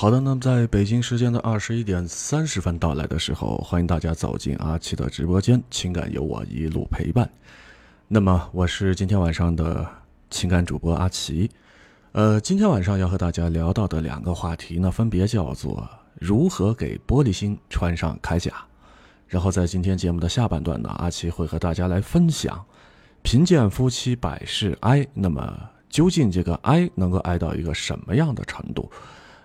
好的，那么在北京时间的二十一点三十分到来的时候，欢迎大家走进阿奇的直播间，情感有我一路陪伴。那么我是今天晚上的情感主播阿奇，呃，今天晚上要和大家聊到的两个话题呢，分别叫做如何给玻璃心穿上铠甲，然后在今天节目的下半段呢，阿奇会和大家来分享贫贱夫妻百事哀，那么究竟这个哀能够哀到一个什么样的程度？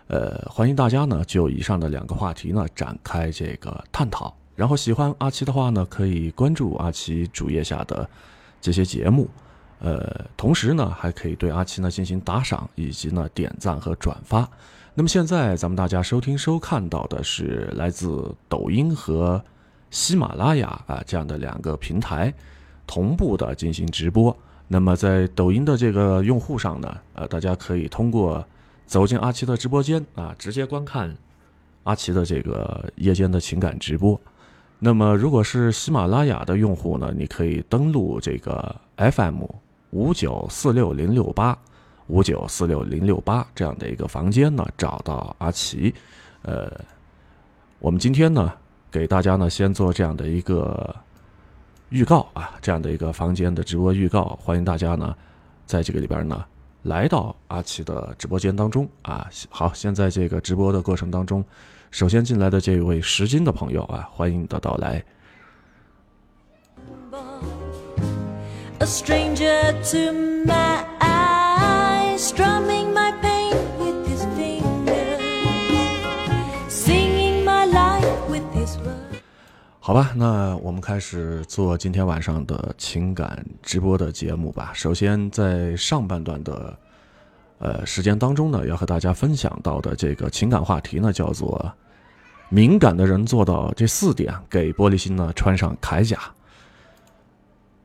呃，欢迎大家呢就以上的两个话题呢展开这个探讨。然后喜欢阿奇的话呢，可以关注阿奇主页下的这些节目。呃，同时呢，还可以对阿奇呢进行打赏，以及呢点赞和转发。那么现在咱们大家收听收看到的是来自抖音和喜马拉雅啊这样的两个平台同步的进行直播。那么在抖音的这个用户上呢，呃，大家可以通过。走进阿奇的直播间啊，直接观看阿奇的这个夜间的情感直播。那么，如果是喜马拉雅的用户呢，你可以登录这个 FM 五九四六零六八五九四六零六八这样的一个房间呢，找到阿奇。呃，我们今天呢，给大家呢先做这样的一个预告啊，这样的一个房间的直播预告，欢迎大家呢在这个里边呢。来到阿奇的直播间当中啊，好，现在这个直播的过程当中，首先进来的这一位十斤的朋友啊，欢迎你的到来。好吧，那我们开始做今天晚上的情感直播的节目吧。首先，在上半段的呃时间当中呢，要和大家分享到的这个情感话题呢，叫做敏感的人做到这四点，给玻璃心呢穿上铠甲。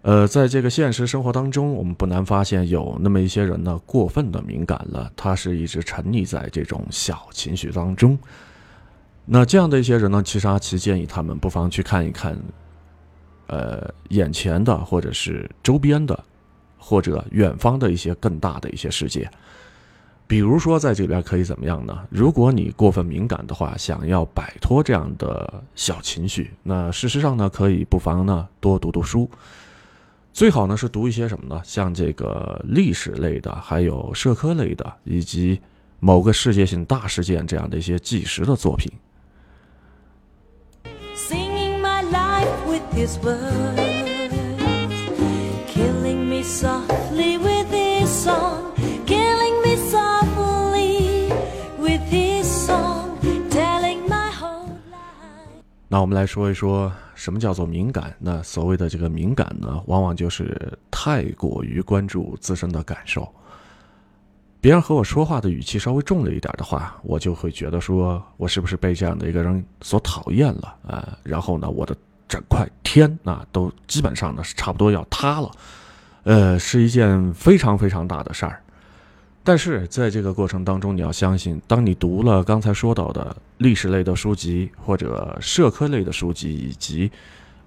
呃，在这个现实生活当中，我们不难发现有那么一些人呢，过分的敏感了，他是一直沉溺在这种小情绪当中。那这样的一些人呢，其实阿奇建议他们不妨去看一看，呃，眼前的或者是周边的，或者远方的一些更大的一些世界。比如说，在这边可以怎么样呢？如果你过分敏感的话，想要摆脱这样的小情绪，那事实上呢，可以不妨呢多读读书，最好呢是读一些什么呢？像这个历史类的，还有社科类的，以及某个世界性大事件这样的一些纪实的作品。His words, killing me softly with his song, killing me softly with his song, telling my whole life. 那我们来说一说什么叫做敏感？那所谓的这个敏感呢，往往就是太过于关注自身的感受。别人和我说话的语气稍微重了一点的话，我就会觉得说我是不是被这样的一个人所讨厌了啊？然后呢，我的。整块天啊，都基本上呢是差不多要塌了，呃，是一件非常非常大的事儿。但是在这个过程当中，你要相信，当你读了刚才说到的历史类的书籍，或者社科类的书籍，以及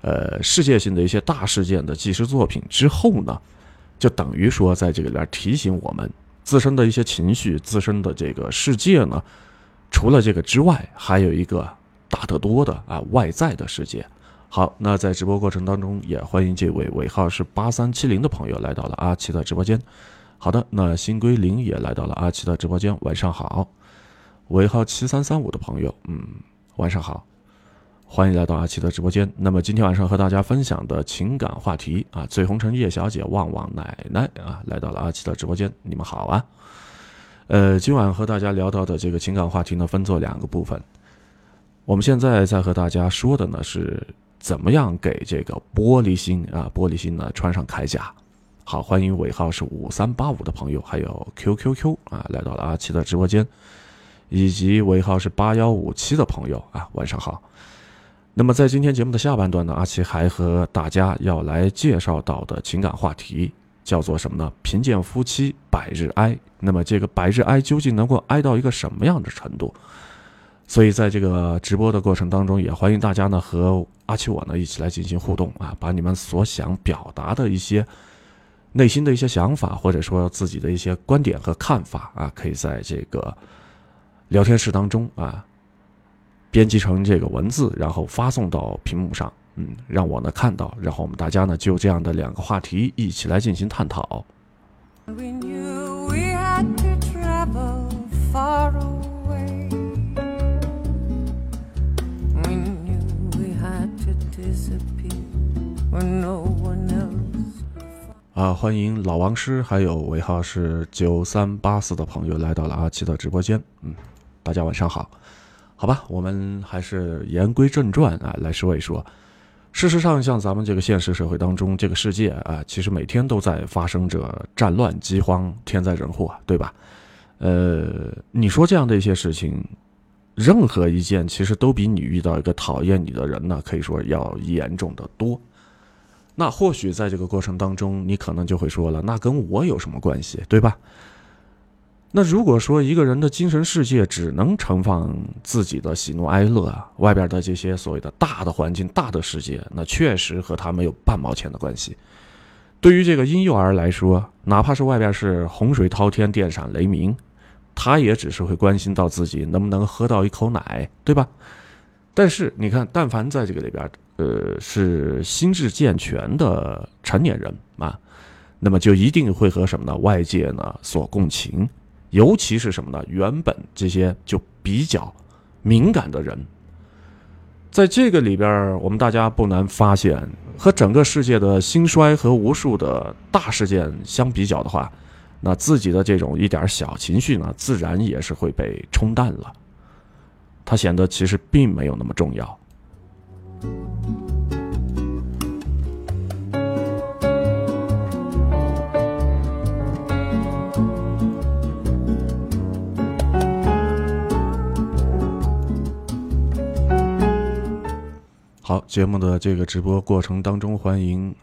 呃世界性的一些大事件的纪实作品之后呢，就等于说在这里边提醒我们自身的一些情绪、自身的这个世界呢，除了这个之外，还有一个大得多的啊外在的世界。好，那在直播过程当中，也欢迎这位尾号是八三七零的朋友来到了阿奇的直播间。好的，那新归零也来到了阿奇的直播间，晚上好。尾号七三三五的朋友，嗯，晚上好，欢迎来到阿奇的直播间。那么今天晚上和大家分享的情感话题啊，醉红尘叶小姐、旺旺奶奶啊，来到了阿奇的直播间，你们好啊。呃，今晚和大家聊到的这个情感话题呢，分作两个部分。我们现在在和大家说的呢是。怎么样给这个玻璃心啊？玻璃心呢穿上铠甲。好，欢迎尾号是五三八五的朋友，还有 QQQ 啊，来到了阿奇的直播间，以及尾号是八幺五七的朋友啊，晚上好。那么在今天节目的下半段呢，阿奇还和大家要来介绍到的情感话题叫做什么呢？贫贱夫妻百日哀。那么这个百日哀究竟能够哀到一个什么样的程度？所以在这个直播的过程当中，也欢迎大家呢和阿奇我呢一起来进行互动啊，把你们所想表达的一些内心的一些想法，或者说自己的一些观点和看法啊，可以在这个聊天室当中啊编辑成这个文字，然后发送到屏幕上。嗯，让我呢看到，然后我们大家呢就这样的两个话题一起来进行探讨。啊，欢迎老王师，还有尾号是九三八四的朋友来到了阿七的直播间。嗯，大家晚上好，好吧，我们还是言归正传啊，来说一说。事实上，像咱们这个现实社会当中，这个世界啊，其实每天都在发生着战乱、饥荒、天灾人祸，对吧？呃，你说这样的一些事情，任何一件其实都比你遇到一个讨厌你的人呢，可以说要严重的多。那或许在这个过程当中，你可能就会说了，那跟我有什么关系，对吧？那如果说一个人的精神世界只能盛放自己的喜怒哀乐啊，外边的这些所谓的大的环境、大的世界，那确实和他没有半毛钱的关系。对于这个婴幼儿来说，哪怕是外边是洪水滔天、电闪雷鸣，他也只是会关心到自己能不能喝到一口奶，对吧？但是你看，但凡在这个里边，呃，是心智健全的成年人啊，那么就一定会和什么呢？外界呢所共情。尤其是什么呢？原本这些就比较敏感的人，在这个里边，我们大家不难发现，和整个世界的兴衰和无数的大事件相比较的话，那自己的这种一点小情绪呢，自然也是会被冲淡了，它显得其实并没有那么重要。好，节目的这个直播过程当中，欢迎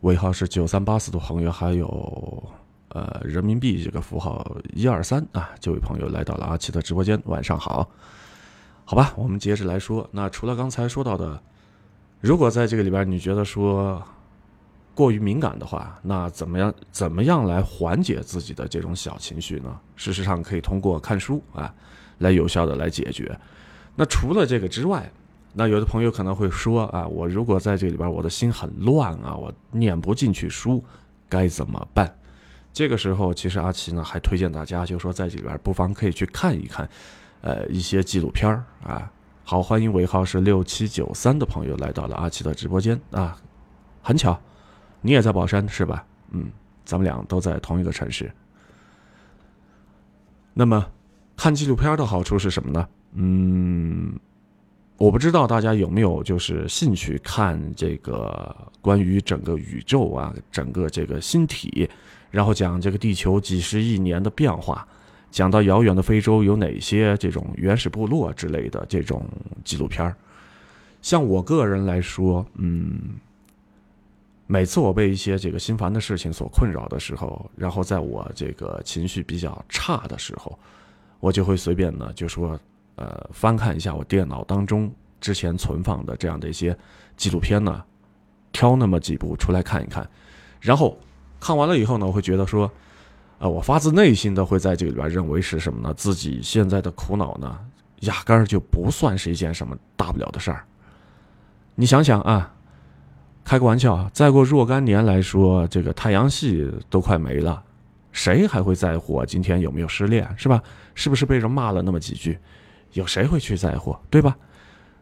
尾号是九三八四的朋友，还有呃人民币这个符号一二三啊，这位朋友来到了阿奇的直播间，晚上好，好吧，我们接着来说。那除了刚才说到的，如果在这个里边你觉得说过于敏感的话，那怎么样怎么样来缓解自己的这种小情绪呢？事实上，可以通过看书啊，来有效的来解决。那除了这个之外，那有的朋友可能会说啊，我如果在这里边，我的心很乱啊，我念不进去书，该怎么办？这个时候，其实阿奇呢还推荐大家，就说在这里边不妨可以去看一看，呃，一些纪录片儿啊。好，欢迎尾号是六七九三的朋友来到了阿奇的直播间啊，很巧，你也在宝山是吧？嗯，咱们俩都在同一个城市。那么，看纪录片的好处是什么呢？嗯。我不知道大家有没有就是兴趣看这个关于整个宇宙啊，整个这个星体，然后讲这个地球几十亿年的变化，讲到遥远的非洲有哪些这种原始部落之类的这种纪录片像我个人来说，嗯，每次我被一些这个心烦的事情所困扰的时候，然后在我这个情绪比较差的时候，我就会随便呢就说。呃，翻看一下我电脑当中之前存放的这样的一些纪录片呢，挑那么几部出来看一看，然后看完了以后呢，我会觉得说，呃，我发自内心的会在这里边认为是什么呢？自己现在的苦恼呢，压根儿就不算是一件什么大不了的事儿。你想想啊，开个玩笑，再过若干年来说，这个太阳系都快没了，谁还会在乎今天有没有失恋，是吧？是不是被人骂了那么几句？有谁会去在乎，对吧？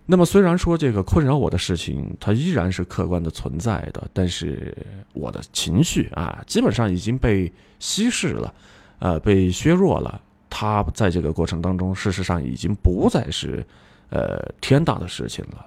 那么虽然说这个困扰我的事情，它依然是客观的存在的，但是我的情绪啊，基本上已经被稀释了，呃，被削弱了。它在这个过程当中，事实上已经不再是呃天大的事情了。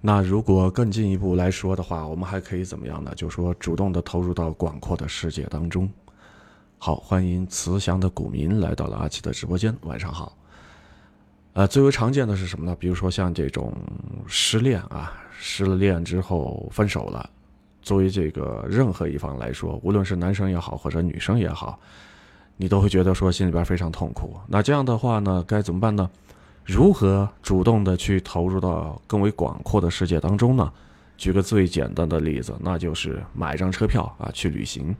那如果更进一步来说的话，我们还可以怎么样呢？就说主动的投入到广阔的世界当中。好，欢迎慈祥的股民来到了阿奇的直播间，晚上好。呃，最为常见的是什么呢？比如说像这种失恋啊，失了恋之后分手了，作为这个任何一方来说，无论是男生也好，或者女生也好，你都会觉得说心里边非常痛苦。那这样的话呢，该怎么办呢？如何主动的去投入到更为广阔的世界当中呢？举个最简单的例子，那就是买张车票啊，去旅行。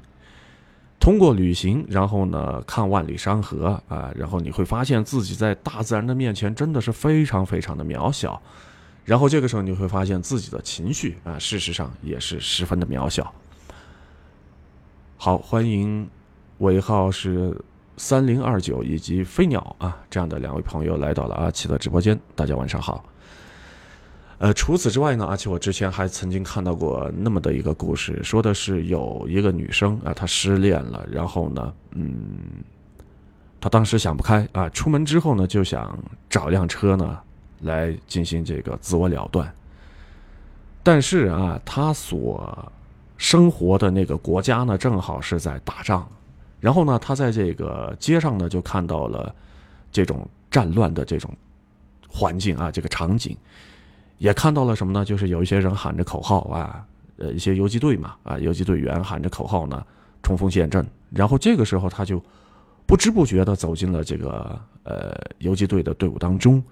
通过旅行，然后呢，看万里山河啊，然后你会发现自己在大自然的面前真的是非常非常的渺小，然后这个时候你会发现自己的情绪啊，事实上也是十分的渺小。好，欢迎尾号是三零二九以及飞鸟啊这样的两位朋友来到了阿奇的直播间，大家晚上好。呃，除此之外呢，而且我之前还曾经看到过那么的一个故事，说的是有一个女生啊，她失恋了，然后呢，嗯，她当时想不开啊，出门之后呢，就想找辆车呢来进行这个自我了断。但是啊，她所生活的那个国家呢，正好是在打仗，然后呢，他在这个街上呢，就看到了这种战乱的这种环境啊，这个场景。也看到了什么呢？就是有一些人喊着口号啊，呃，一些游击队嘛，啊，游击队员喊着口号呢，冲锋陷阵。然后这个时候，他就不知不觉的走进了这个呃游击队的队伍当中，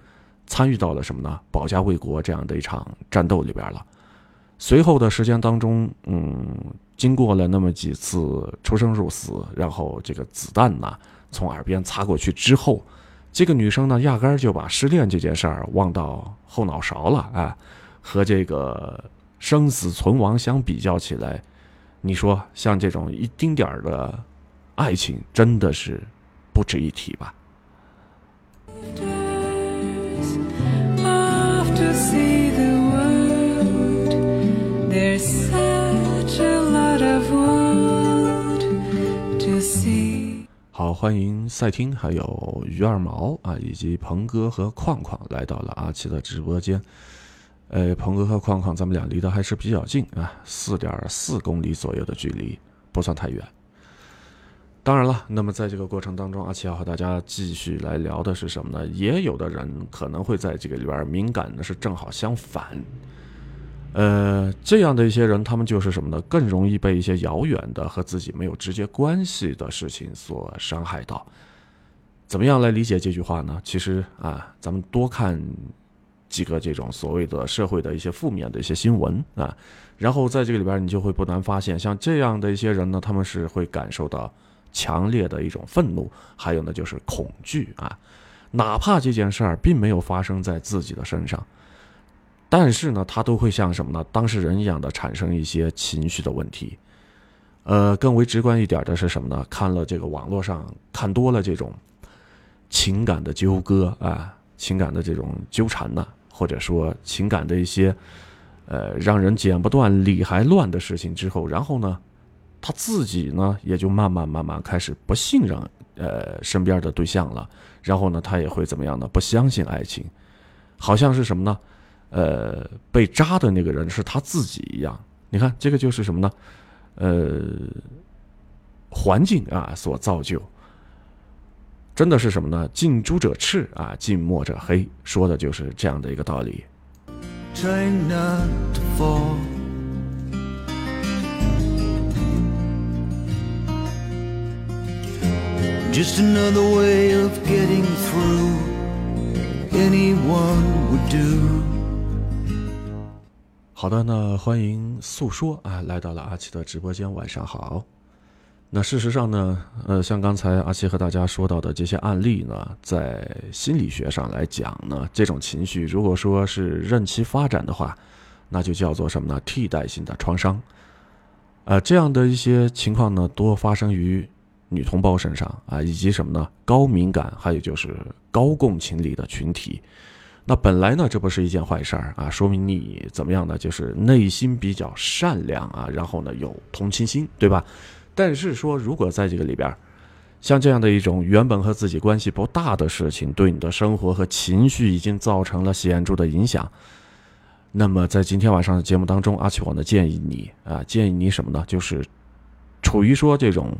参与到了什么呢？保家卫国这样的一场战斗里边了。随后的时间当中，嗯，经过了那么几次出生入死，然后这个子弹呢从耳边擦过去之后。这个女生呢，压根儿就把失恋这件事儿忘到后脑勺了啊！和这个生死存亡相比较起来，你说像这种一丁点儿的爱情，真的是不值一提吧？好，欢迎赛听，还有鱼二毛啊，以及鹏哥和矿矿来到了阿奇的直播间。呃，鹏哥和矿矿，咱们俩离得还是比较近啊，四点四公里左右的距离，不算太远。当然了，那么在这个过程当中，阿奇要和大家继续来聊的是什么呢？也有的人可能会在这个里边敏感的是正好相反。呃，这样的一些人，他们就是什么呢？更容易被一些遥远的和自己没有直接关系的事情所伤害到。怎么样来理解这句话呢？其实啊，咱们多看几个这种所谓的社会的一些负面的一些新闻啊，然后在这个里边，你就会不难发现，像这样的一些人呢，他们是会感受到强烈的一种愤怒，还有呢就是恐惧啊，哪怕这件事儿并没有发生在自己的身上。但是呢，他都会像什么呢？当事人一样的产生一些情绪的问题。呃，更为直观一点的是什么呢？看了这个网络上看多了这种情感的纠葛啊，情感的这种纠缠呢，或者说情感的一些呃让人剪不断理还乱的事情之后，然后呢，他自己呢也就慢慢慢慢开始不信任呃身边的对象了，然后呢，他也会怎么样呢？不相信爱情，好像是什么呢？呃，被扎的那个人是他自己一样，你看这个就是什么呢？呃，环境啊所造就，真的是什么呢？近朱者赤啊，近墨者黑，说的就是这样的一个道理。Just another way of getting through. Anyone would do. 好的，那欢迎诉说啊，来到了阿奇的直播间，晚上好。那事实上呢，呃，像刚才阿奇和大家说到的这些案例呢，在心理学上来讲呢，这种情绪如果说是任其发展的话，那就叫做什么呢？替代性的创伤。呃，这样的一些情况呢，多发生于女同胞身上啊，以及什么呢？高敏感，还有就是高共情力的群体。那本来呢，这不是一件坏事儿啊，说明你怎么样呢？就是内心比较善良啊，然后呢有同情心，对吧？但是说，如果在这个里边，像这样的一种原本和自己关系不大的事情，对你的生活和情绪已经造成了显著的影响，那么在今天晚上的节目当中，阿奇我呢建议你啊，建议你什么呢？就是处于说这种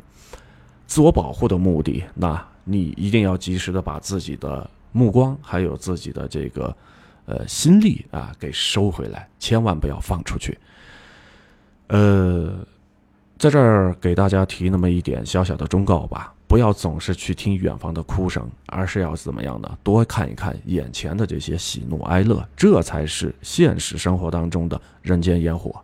自我保护的目的，那你一定要及时的把自己的目光还有自己的这个呃心力啊给收回来，千万不要放出去。呃，在这儿给大家提那么一点小小的忠告吧。不要总是去听远方的哭声，而是要怎么样呢？多看一看眼前的这些喜怒哀乐，这才是现实生活当中的人间烟火。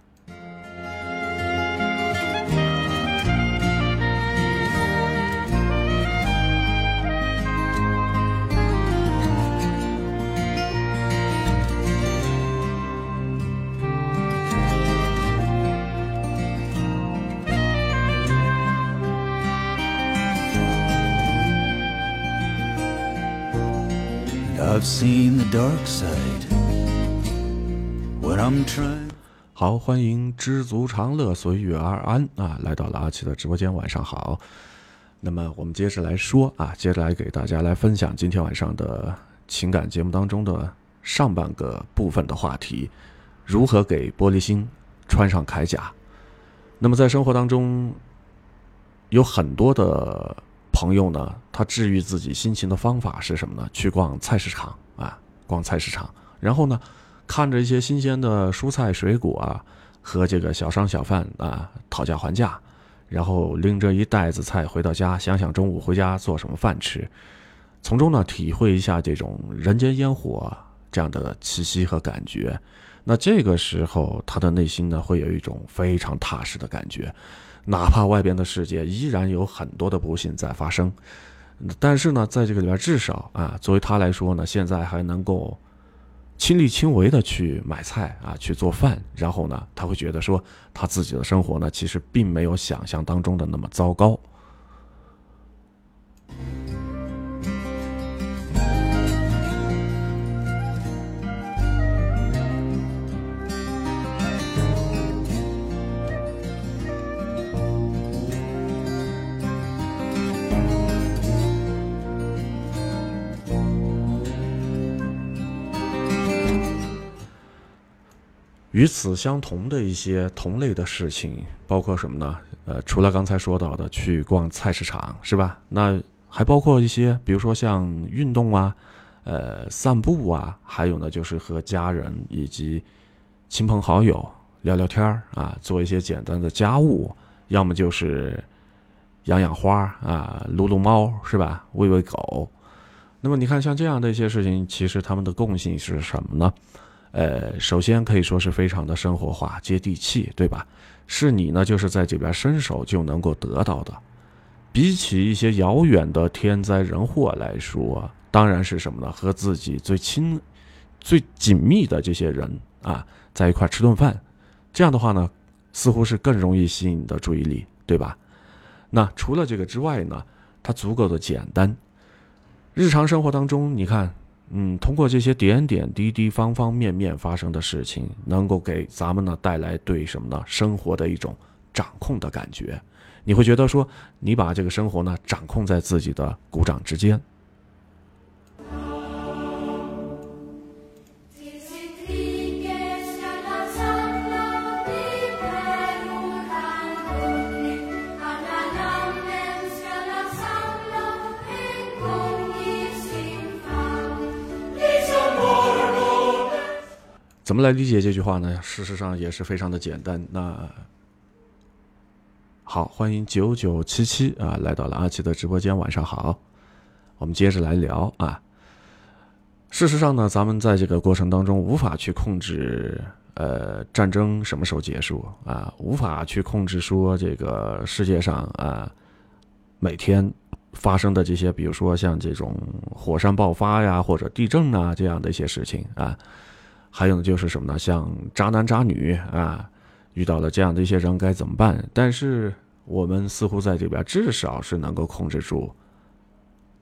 Seen the dark side when I'm try 好，欢迎知足常乐，随遇而安啊！来到了阿奇的直播间，晚上好。那么我们接着来说啊，接着来给大家来分享今天晚上的情感节目当中的上半个部分的话题：如何给玻璃心穿上铠甲。那么在生活当中，有很多的。朋友呢，他治愈自己心情的方法是什么呢？去逛菜市场啊，逛菜市场，然后呢，看着一些新鲜的蔬菜水果啊，和这个小商小贩啊讨价还价，然后拎着一袋子菜回到家，想想中午回家做什么饭吃，从中呢体会一下这种人间烟火这样的气息和感觉。那这个时候，他的内心呢会有一种非常踏实的感觉。哪怕外边的世界依然有很多的不幸在发生，但是呢，在这个里边，至少啊，作为他来说呢，现在还能够亲力亲为的去买菜啊，去做饭，然后呢，他会觉得说，他自己的生活呢，其实并没有想象当中的那么糟糕。与此相同的一些同类的事情，包括什么呢？呃，除了刚才说到的去逛菜市场，是吧？那还包括一些，比如说像运动啊，呃，散步啊，还有呢，就是和家人以及亲朋好友聊聊天儿啊，做一些简单的家务，要么就是养养花啊，撸撸猫，是吧？喂喂狗。那么你看，像这样的一些事情，其实他们的共性是什么呢？呃，首先可以说是非常的生活化、接地气，对吧？是你呢，就是在这边伸手就能够得到的。比起一些遥远的天灾人祸来说，当然是什么呢？和自己最亲、最紧密的这些人啊，在一块吃顿饭，这样的话呢，似乎是更容易吸引你的注意力，对吧？那除了这个之外呢，它足够的简单。日常生活当中，你看。嗯，通过这些点点滴滴、方方面面发生的事情，能够给咱们呢带来对什么呢？生活的一种掌控的感觉。你会觉得说，你把这个生活呢掌控在自己的鼓掌之间。怎么来理解这句话呢？事实上也是非常的简单。那好，欢迎九九七七啊，来到了阿奇的直播间。晚上好，我们接着来聊啊。事实上呢，咱们在这个过程当中无法去控制呃战争什么时候结束啊，无法去控制说这个世界上啊每天发生的这些，比如说像这种火山爆发呀，或者地震啊这样的一些事情啊。还有，就是什么呢？像渣男渣女啊，遇到了这样的一些人该怎么办？但是我们似乎在这边至少是能够控制住，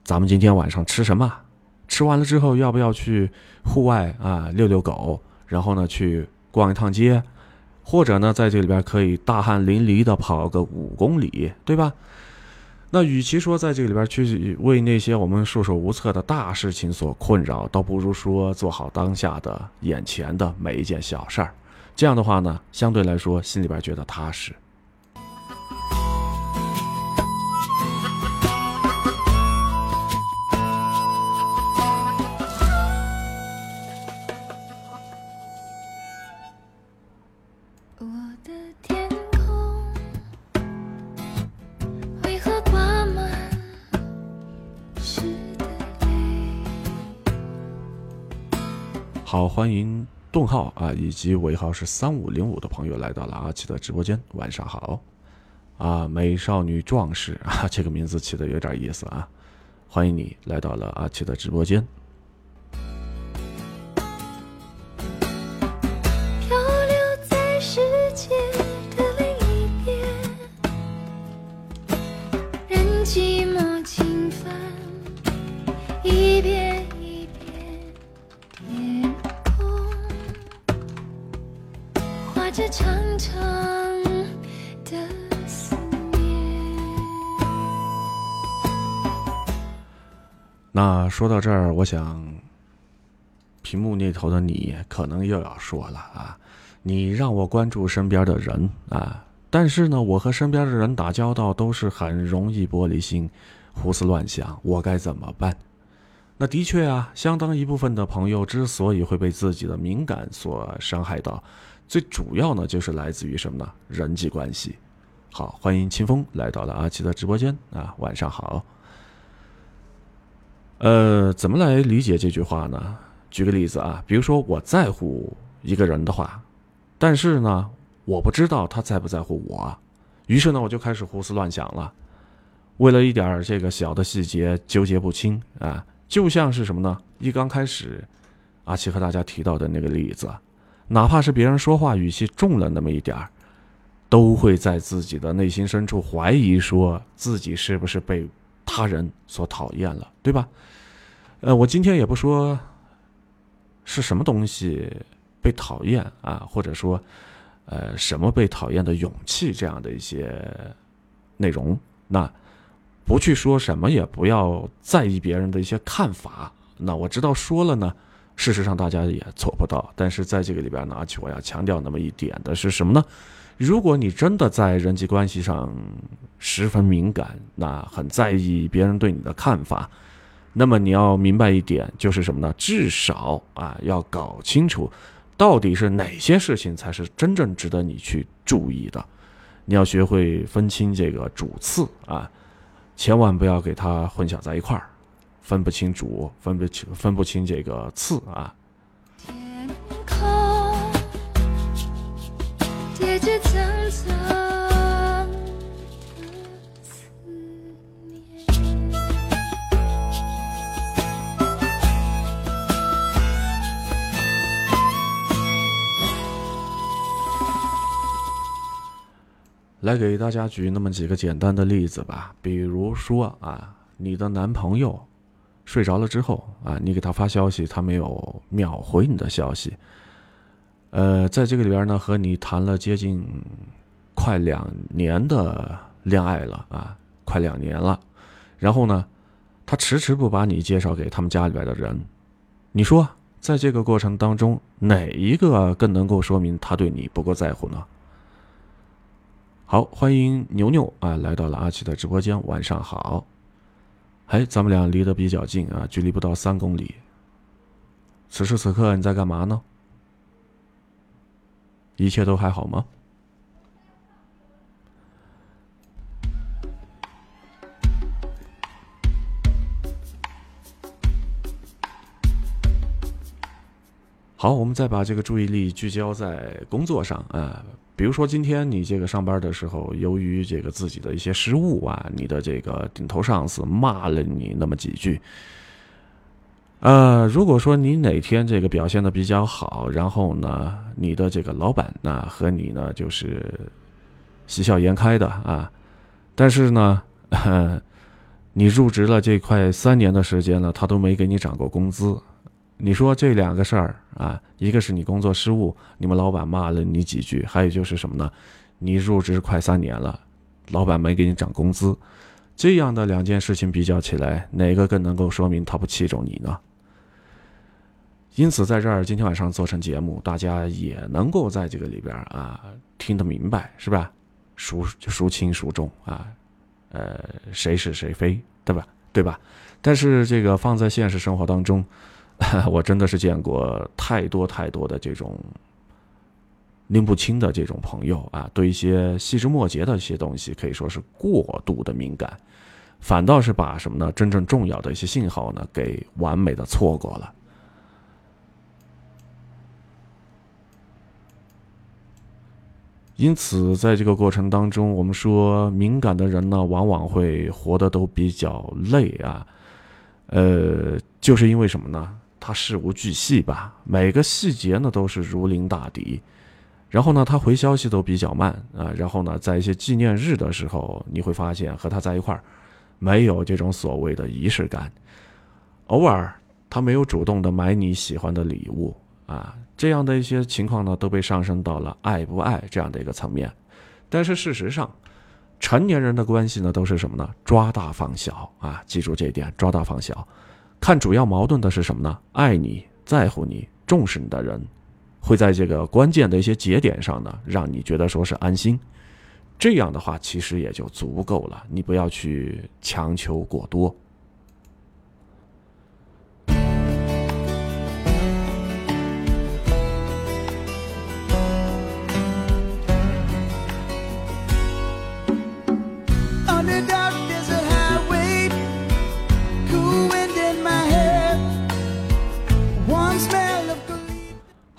咱们今天晚上吃什么？吃完了之后要不要去户外啊遛遛狗？然后呢去逛一趟街，或者呢在这里边可以大汗淋漓的跑个五公里，对吧？那与其说在这个里边去为那些我们束手无策的大事情所困扰，倒不如说做好当下的眼前的每一件小事儿。这样的话呢，相对来说心里边觉得踏实。好，欢迎顿号啊，以及尾号是三五零五的朋友来到了阿奇的直播间，晚上好。啊，美少女壮士啊，这个名字起的有点意思啊，欢迎你来到了阿奇的直播间。那说到这儿，我想，屏幕那头的你可能又要说了啊，你让我关注身边的人啊，但是呢，我和身边的人打交道都是很容易玻璃心，胡思乱想，我该怎么办？那的确啊，相当一部分的朋友之所以会被自己的敏感所伤害到，最主要呢就是来自于什么呢？人际关系。好，欢迎清风来到了阿奇的直播间啊，晚上好。呃，怎么来理解这句话呢？举个例子啊，比如说我在乎一个人的话，但是呢，我不知道他在不在乎我，于是呢，我就开始胡思乱想了。为了一点这个小的细节纠结不清啊，就像是什么呢？一刚开始，阿奇和大家提到的那个例子，哪怕是别人说话语气重了那么一点儿，都会在自己的内心深处怀疑，说自己是不是被他人所讨厌了，对吧？呃，我今天也不说是什么东西被讨厌啊，或者说，呃，什么被讨厌的勇气这样的一些内容，那不去说什么，也不要在意别人的一些看法。那我知道说了呢，事实上大家也做不到。但是在这个里边呢，而且我要强调那么一点的是什么呢？如果你真的在人际关系上十分敏感，那很在意别人对你的看法，那么你要明白一点，就是什么呢？至少啊，要搞清楚，到底是哪些事情才是真正值得你去注意的。你要学会分清这个主次啊，千万不要给它混淆在一块儿，分不清主，分不清分不清这个次啊。来给大家举那么几个简单的例子吧，比如说啊，你的男朋友睡着了之后啊，你给他发消息，他没有秒回你的消息。呃，在这个里边呢，和你谈了接近快两年的恋爱了啊，快两年了，然后呢，他迟迟不把你介绍给他们家里边的人，你说在这个过程当中，哪一个更能够说明他对你不够在乎呢？好，欢迎牛牛啊，来到了阿奇的直播间，晚上好。哎，咱们俩离得比较近啊，距离不到三公里。此时此刻你在干嘛呢？一切都还好吗？好，我们再把这个注意力聚焦在工作上啊、比如说今天你这个上班的时候，由于这个自己的一些失误啊，你的这个顶头上司骂了你那么几句。呃，如果说你哪天这个表现的比较好，然后呢，你的这个老板呢和你呢就是喜笑颜开的啊，但是呢，你入职了这快三年的时间了，他都没给你涨过工资。你说这两个事儿啊，一个是你工作失误，你们老板骂了你几句，还有就是什么呢？你入职快三年了，老板没给你涨工资，这样的两件事情比较起来，哪个更能够说明他不器重你呢？因此，在这儿今天晚上做成节目，大家也能够在这个里边啊听得明白，是吧？孰孰轻孰重啊？呃，谁是谁非，对吧？对吧？但是这个放在现实生活当中，我真的是见过太多太多的这种拎不清的这种朋友啊，对一些细枝末节的一些东西可以说是过度的敏感，反倒是把什么呢？真正重要的一些信号呢，给完美的错过了。因此，在这个过程当中，我们说敏感的人呢，往往会活得都比较累啊。呃，就是因为什么呢？他事无巨细吧，每个细节呢都是如临大敌。然后呢，他回消息都比较慢啊。然后呢，在一些纪念日的时候，你会发现和他在一块儿没有这种所谓的仪式感。偶尔他没有主动的买你喜欢的礼物啊。这样的一些情况呢，都被上升到了爱不爱这样的一个层面。但是事实上，成年人的关系呢，都是什么呢？抓大放小啊！记住这一点，抓大放小。看主要矛盾的是什么呢？爱你、在乎你、重视你的人，会在这个关键的一些节点上呢，让你觉得说是安心。这样的话，其实也就足够了。你不要去强求过多。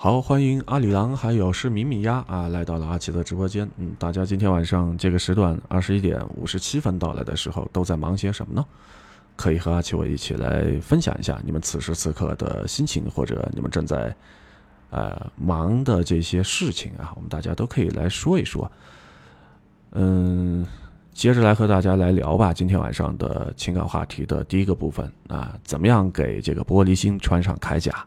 好，欢迎阿里郎，还有是米米鸭啊，来到了阿奇的直播间。嗯，大家今天晚上这个时段二十一点五十七分到来的时候，都在忙些什么呢？可以和阿奇我一起来分享一下你们此时此刻的心情，或者你们正在呃忙的这些事情啊，我们大家都可以来说一说。嗯，接着来和大家来聊吧。今天晚上的情感话题的第一个部分啊，怎么样给这个玻璃心穿上铠甲？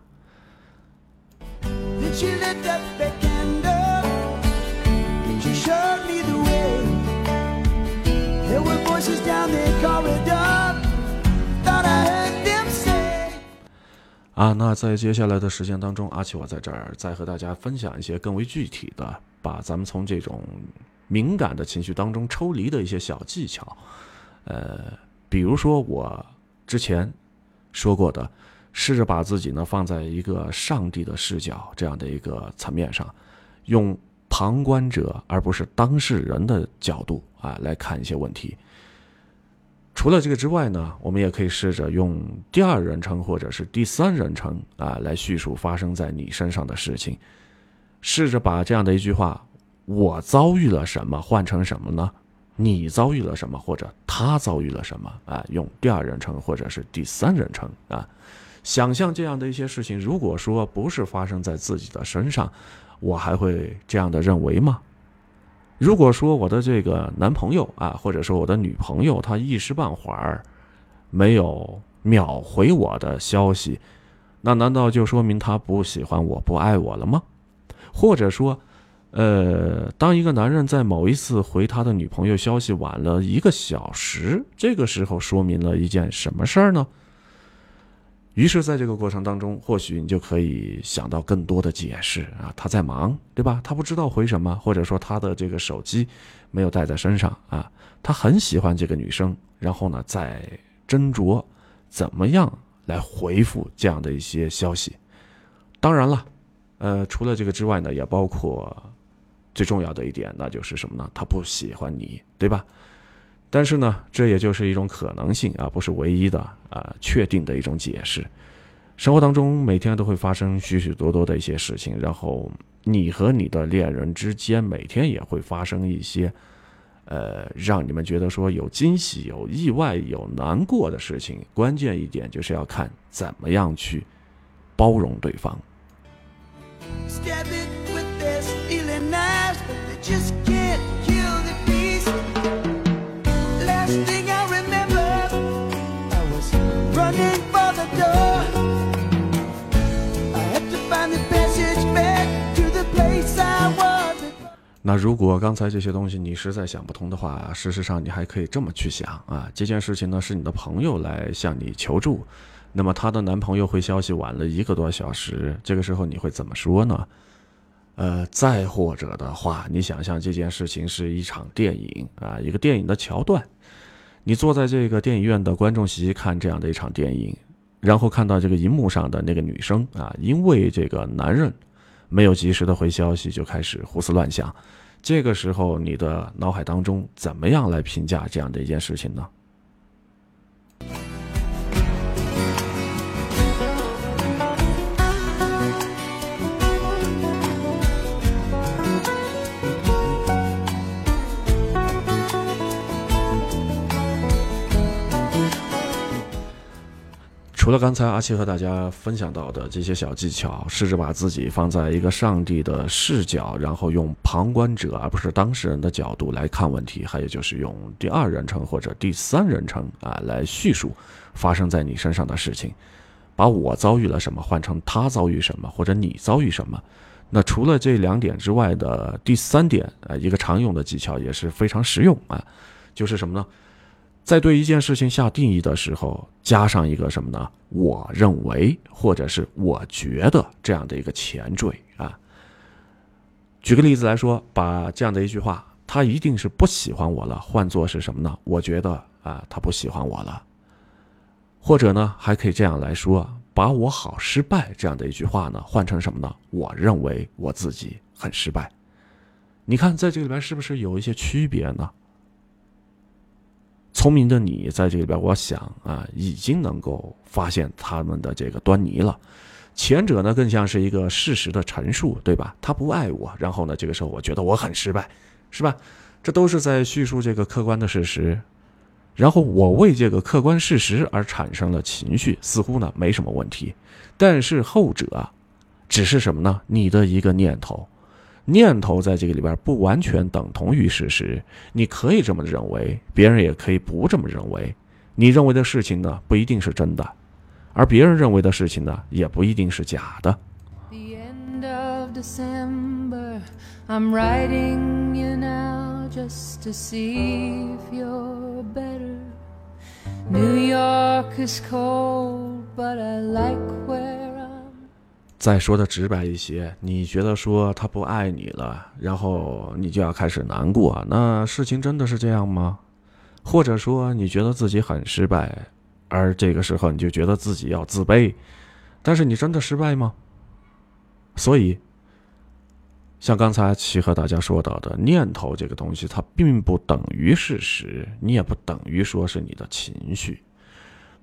Did you let that back and there? Can you show me the way? There were voices down the corridor. And then they say, 啊，那在接下来的时间当中，阿奇我在这儿再和大家分享一些更为具体的，把咱们从这种敏感的情绪当中抽离的一些小技巧。呃比如说我之前说过的。试着把自己呢放在一个上帝的视角这样的一个层面上，用旁观者而不是当事人的角度啊来看一些问题。除了这个之外呢，我们也可以试着用第二人称或者是第三人称啊来叙述发生在你身上的事情。试着把这样的一句话“我遭遇了什么”换成什么呢？你遭遇了什么，或者他遭遇了什么啊？用第二人称或者是第三人称啊。想象这样的一些事情，如果说不是发生在自己的身上，我还会这样的认为吗？如果说我的这个男朋友啊，或者说我的女朋友，她一时半会儿没有秒回我的消息，那难道就说明他不喜欢我、不爱我了吗？或者说，呃，当一个男人在某一次回他的女朋友消息晚了一个小时，这个时候说明了一件什么事儿呢？于是，在这个过程当中，或许你就可以想到更多的解释啊，他在忙，对吧？他不知道回什么，或者说他的这个手机没有带在身上啊。他很喜欢这个女生，然后呢，在斟酌怎么样来回复这样的一些消息。当然了，呃，除了这个之外呢，也包括最重要的一点，那就是什么呢？他不喜欢你，对吧？但是呢，这也就是一种可能性啊，不是唯一的啊，确定的一种解释。生活当中每天都会发生许许多多的一些事情，然后你和你的恋人之间每天也会发生一些，呃，让你们觉得说有惊喜、有意外、有难过的事情。关键一点就是要看怎么样去包容对方。那如果刚才这些东西你实在想不通的话，事实上你还可以这么去想啊，这件事情呢是你的朋友来向你求助，那么她的男朋友回消息晚了一个多小时，这个时候你会怎么说呢？呃，再或者的话，你想象这件事情是一场电影啊，一个电影的桥段，你坐在这个电影院的观众席看这样的一场电影，然后看到这个荧幕上的那个女生啊，因为这个男人没有及时的回消息，就开始胡思乱想，这个时候你的脑海当中怎么样来评价这样的一件事情呢？除了刚才阿奇和大家分享到的这些小技巧，试着把自己放在一个上帝的视角，然后用旁观者而不是当事人的角度来看问题，还有就是用第二人称或者第三人称啊来叙述发生在你身上的事情，把我遭遇了什么换成他遭遇什么或者你遭遇什么。那除了这两点之外的第三点啊，一个常用的技巧也是非常实用啊，就是什么呢？在对一件事情下定义的时候，加上一个什么呢？我认为，或者是我觉得这样的一个前缀啊。举个例子来说，把这样的一句话“他一定是不喜欢我了”换作是什么呢？我觉得啊，他不喜欢我了。或者呢，还可以这样来说：“把我好失败”这样的一句话呢，换成什么呢？我认为我自己很失败。你看，在这里边是不是有一些区别呢？聪明的你在这里边，我想啊，已经能够发现他们的这个端倪了。前者呢，更像是一个事实的陈述，对吧？他不爱我，然后呢，这个时候我觉得我很失败，是吧？这都是在叙述这个客观的事实。然后我为这个客观事实而产生了情绪，似乎呢没什么问题。但是后者，只是什么呢？你的一个念头。念头在这个里边不完全等同于事实，你可以这么认为，别人也可以不这么认为。你认为的事情呢，不一定是真的，而别人认为的事情呢，也不一定是假的。new york is cold，but I like where 再说的直白一些，你觉得说他不爱你了，然后你就要开始难过，那事情真的是这样吗？或者说你觉得自己很失败，而这个时候你就觉得自己要自卑，但是你真的失败吗？所以，像刚才齐和大家说到的，念头这个东西，它并不等于事实，你也不等于说是你的情绪。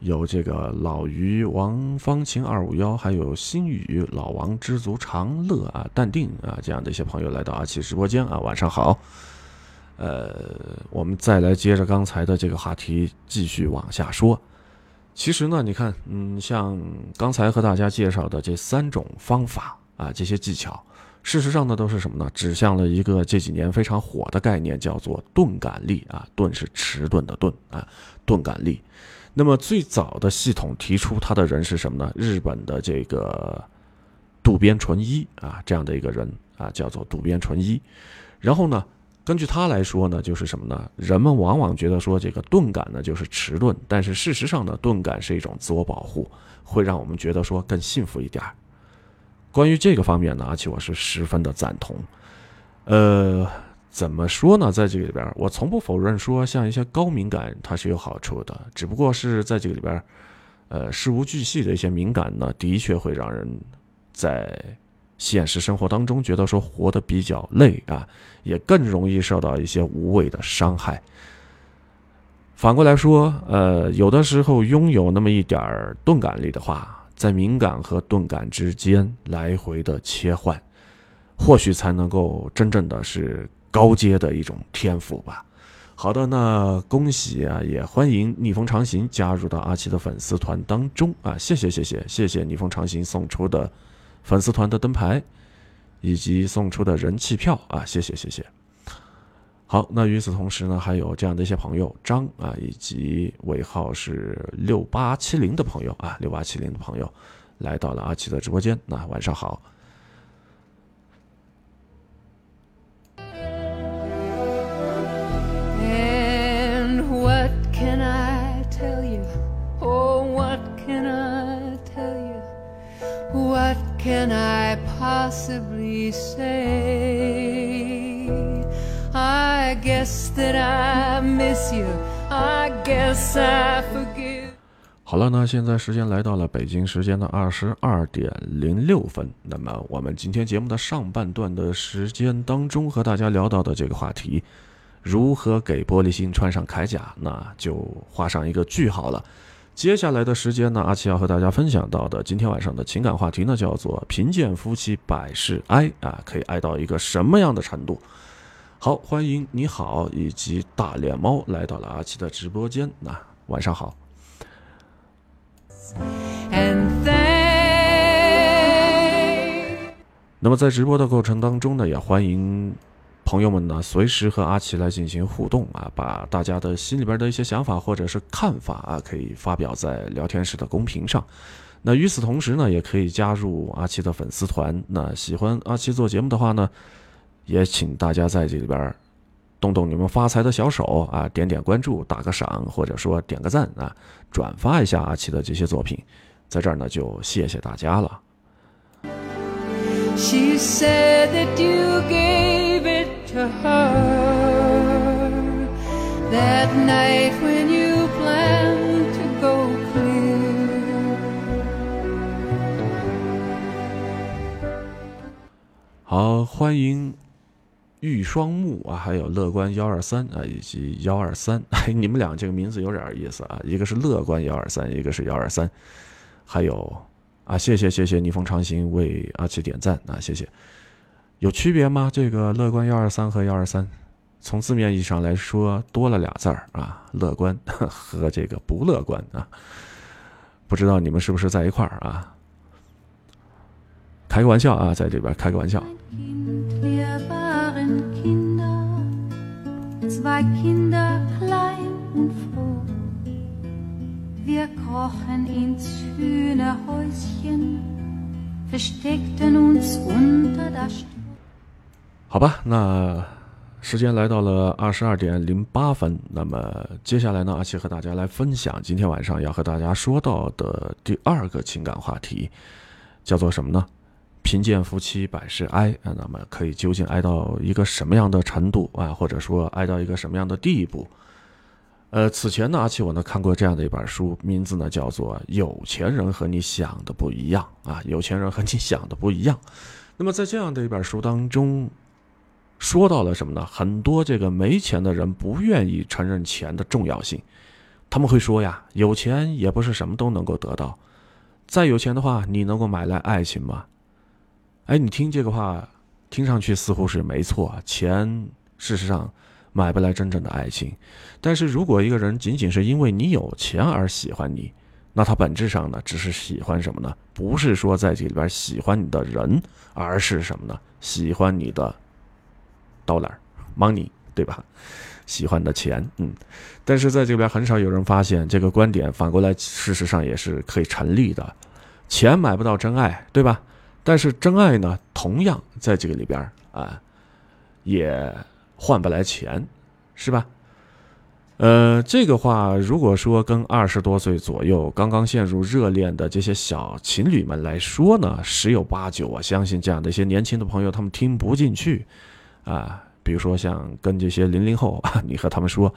有这个老于王方晴二五幺，还有新宇老王知足常乐啊，淡定啊，这样的一些朋友来到阿奇直播间啊，晚上好。呃，我们再来接着刚才的这个话题继续往下说。其实呢，你看，嗯，像刚才和大家介绍的这三种方法啊，这些技巧，事实上呢，都是什么呢？指向了一个这几年非常火的概念，叫做钝感力啊，钝是迟钝的钝啊，钝感力。那么最早的系统提出他的人是什么呢？日本的这个渡边淳一啊，这样的一个人啊，叫做渡边淳一。然后呢，根据他来说呢，就是什么呢？人们往往觉得说这个钝感呢就是迟钝，但是事实上呢，钝感是一种自我保护，会让我们觉得说更幸福一点。关于这个方面呢，而且我是十分的赞同。呃。怎么说呢？在这里边，我从不否认说，像一些高敏感它是有好处的，只不过是在这个里边，呃，事无巨细的一些敏感呢，的确会让人在现实生活当中觉得说活得比较累啊，也更容易受到一些无谓的伤害。反过来说，呃，有的时候拥有那么一点儿钝感力的话，在敏感和钝感之间来回的切换，或许才能够真正的是。高阶的一种天赋吧，好的，那恭喜啊，也欢迎逆风长行加入到阿奇的粉丝团当中啊！谢谢谢谢谢谢逆风长行送出的粉丝团的灯牌，以及送出的人气票啊！谢谢谢谢。好，那与此同时呢，还有这样的一些朋友张啊，以及尾号是六八七零的朋友啊，六八七零的朋友来到了阿奇的直播间，那晚上好。What can I tell you? Oh, what can I tell you? What can I possibly say? I guess that I miss you. I guess I forgive. 好了，那现在时间来到了北京时间的二十二点零六分。那么我们今天节目的上半段的时间当中，和大家聊到的这个话题，如何给玻璃心穿上铠甲，那就画上一个句号了。接下来的时间呢，阿奇要和大家分享到的今天晚上的情感话题呢，叫做“贫贱夫妻百事哀”啊，可以哀到一个什么样的程度？好，欢迎你好以及大脸猫来到了阿奇的直播间。那晚上好。那么在直播的过程当中呢，也欢迎朋友们呢随时和阿奇来进行互动啊，把大家的心里边的一些想法或者是看法啊，可以发表在聊天室的公屏上。那与此同时呢，也可以加入阿奇的粉丝团。那喜欢阿奇做节目的话呢，也请大家在这里边动动你们发财的小手啊，点点关注，打个赏，或者说点个赞啊，转发一下阿奇的这些作品。在这儿呢，就谢谢大家了。She said that you gave that night when you plan to go clear. 好，欢迎玉双木啊，还有乐观幺二三啊，以及幺二三，你们俩这个名字有点意思啊，一个是乐观幺二三，一个是幺二三，还有啊，谢谢谢谢逆风长行为阿奇点赞啊，谢谢。有区别吗？这个乐观幺二三和幺二三从字面意义上来说多了俩字儿啊乐观 和这个不乐观啊。不知道你们是不是在一块儿啊？开个玩笑啊在这边开个玩笑。好吧，那时间来到了二十二点零八分。那么接下来呢，阿奇和大家来分享今天晚上要和大家说到的第二个情感话题，叫做什么呢？贫贱夫妻百事哀啊。那么可以究竟哀到一个什么样的程度啊？或者说哀到一个什么样的地步？呃，此前呢，阿奇我呢看过这样的一本书，名字呢叫做《有钱人和你想的不一样》啊，有钱人和你想的不一样。那么在这样的一本书当中，说到了什么呢？很多这个没钱的人不愿意承认钱的重要性，他们会说呀，有钱也不是什么都能够得到，再有钱的话，你能够买来爱情吗？哎，你听这个话，听上去似乎是没错，钱事实上买不来真正的爱情。但是如果一个人仅仅是因为你有钱而喜欢你，那他本质上呢，只是喜欢什么呢？不是说在这里边喜欢你的人，而是什么呢？喜欢你的 dollar money，对吧？喜欢的钱，嗯。但是在这边很少有人发现这个观点，反过来事实上也是可以成立的。钱买不到真爱，对吧？但是真爱呢，同样在这个里边啊，也换不来钱，是吧？呃，这个话如果说跟二十多岁左右刚刚陷入热恋的这些小情侣们来说呢，十有八九，我相信这样的一些年轻的朋友他们听不进去啊。比如说像跟这些零零后，你和他们说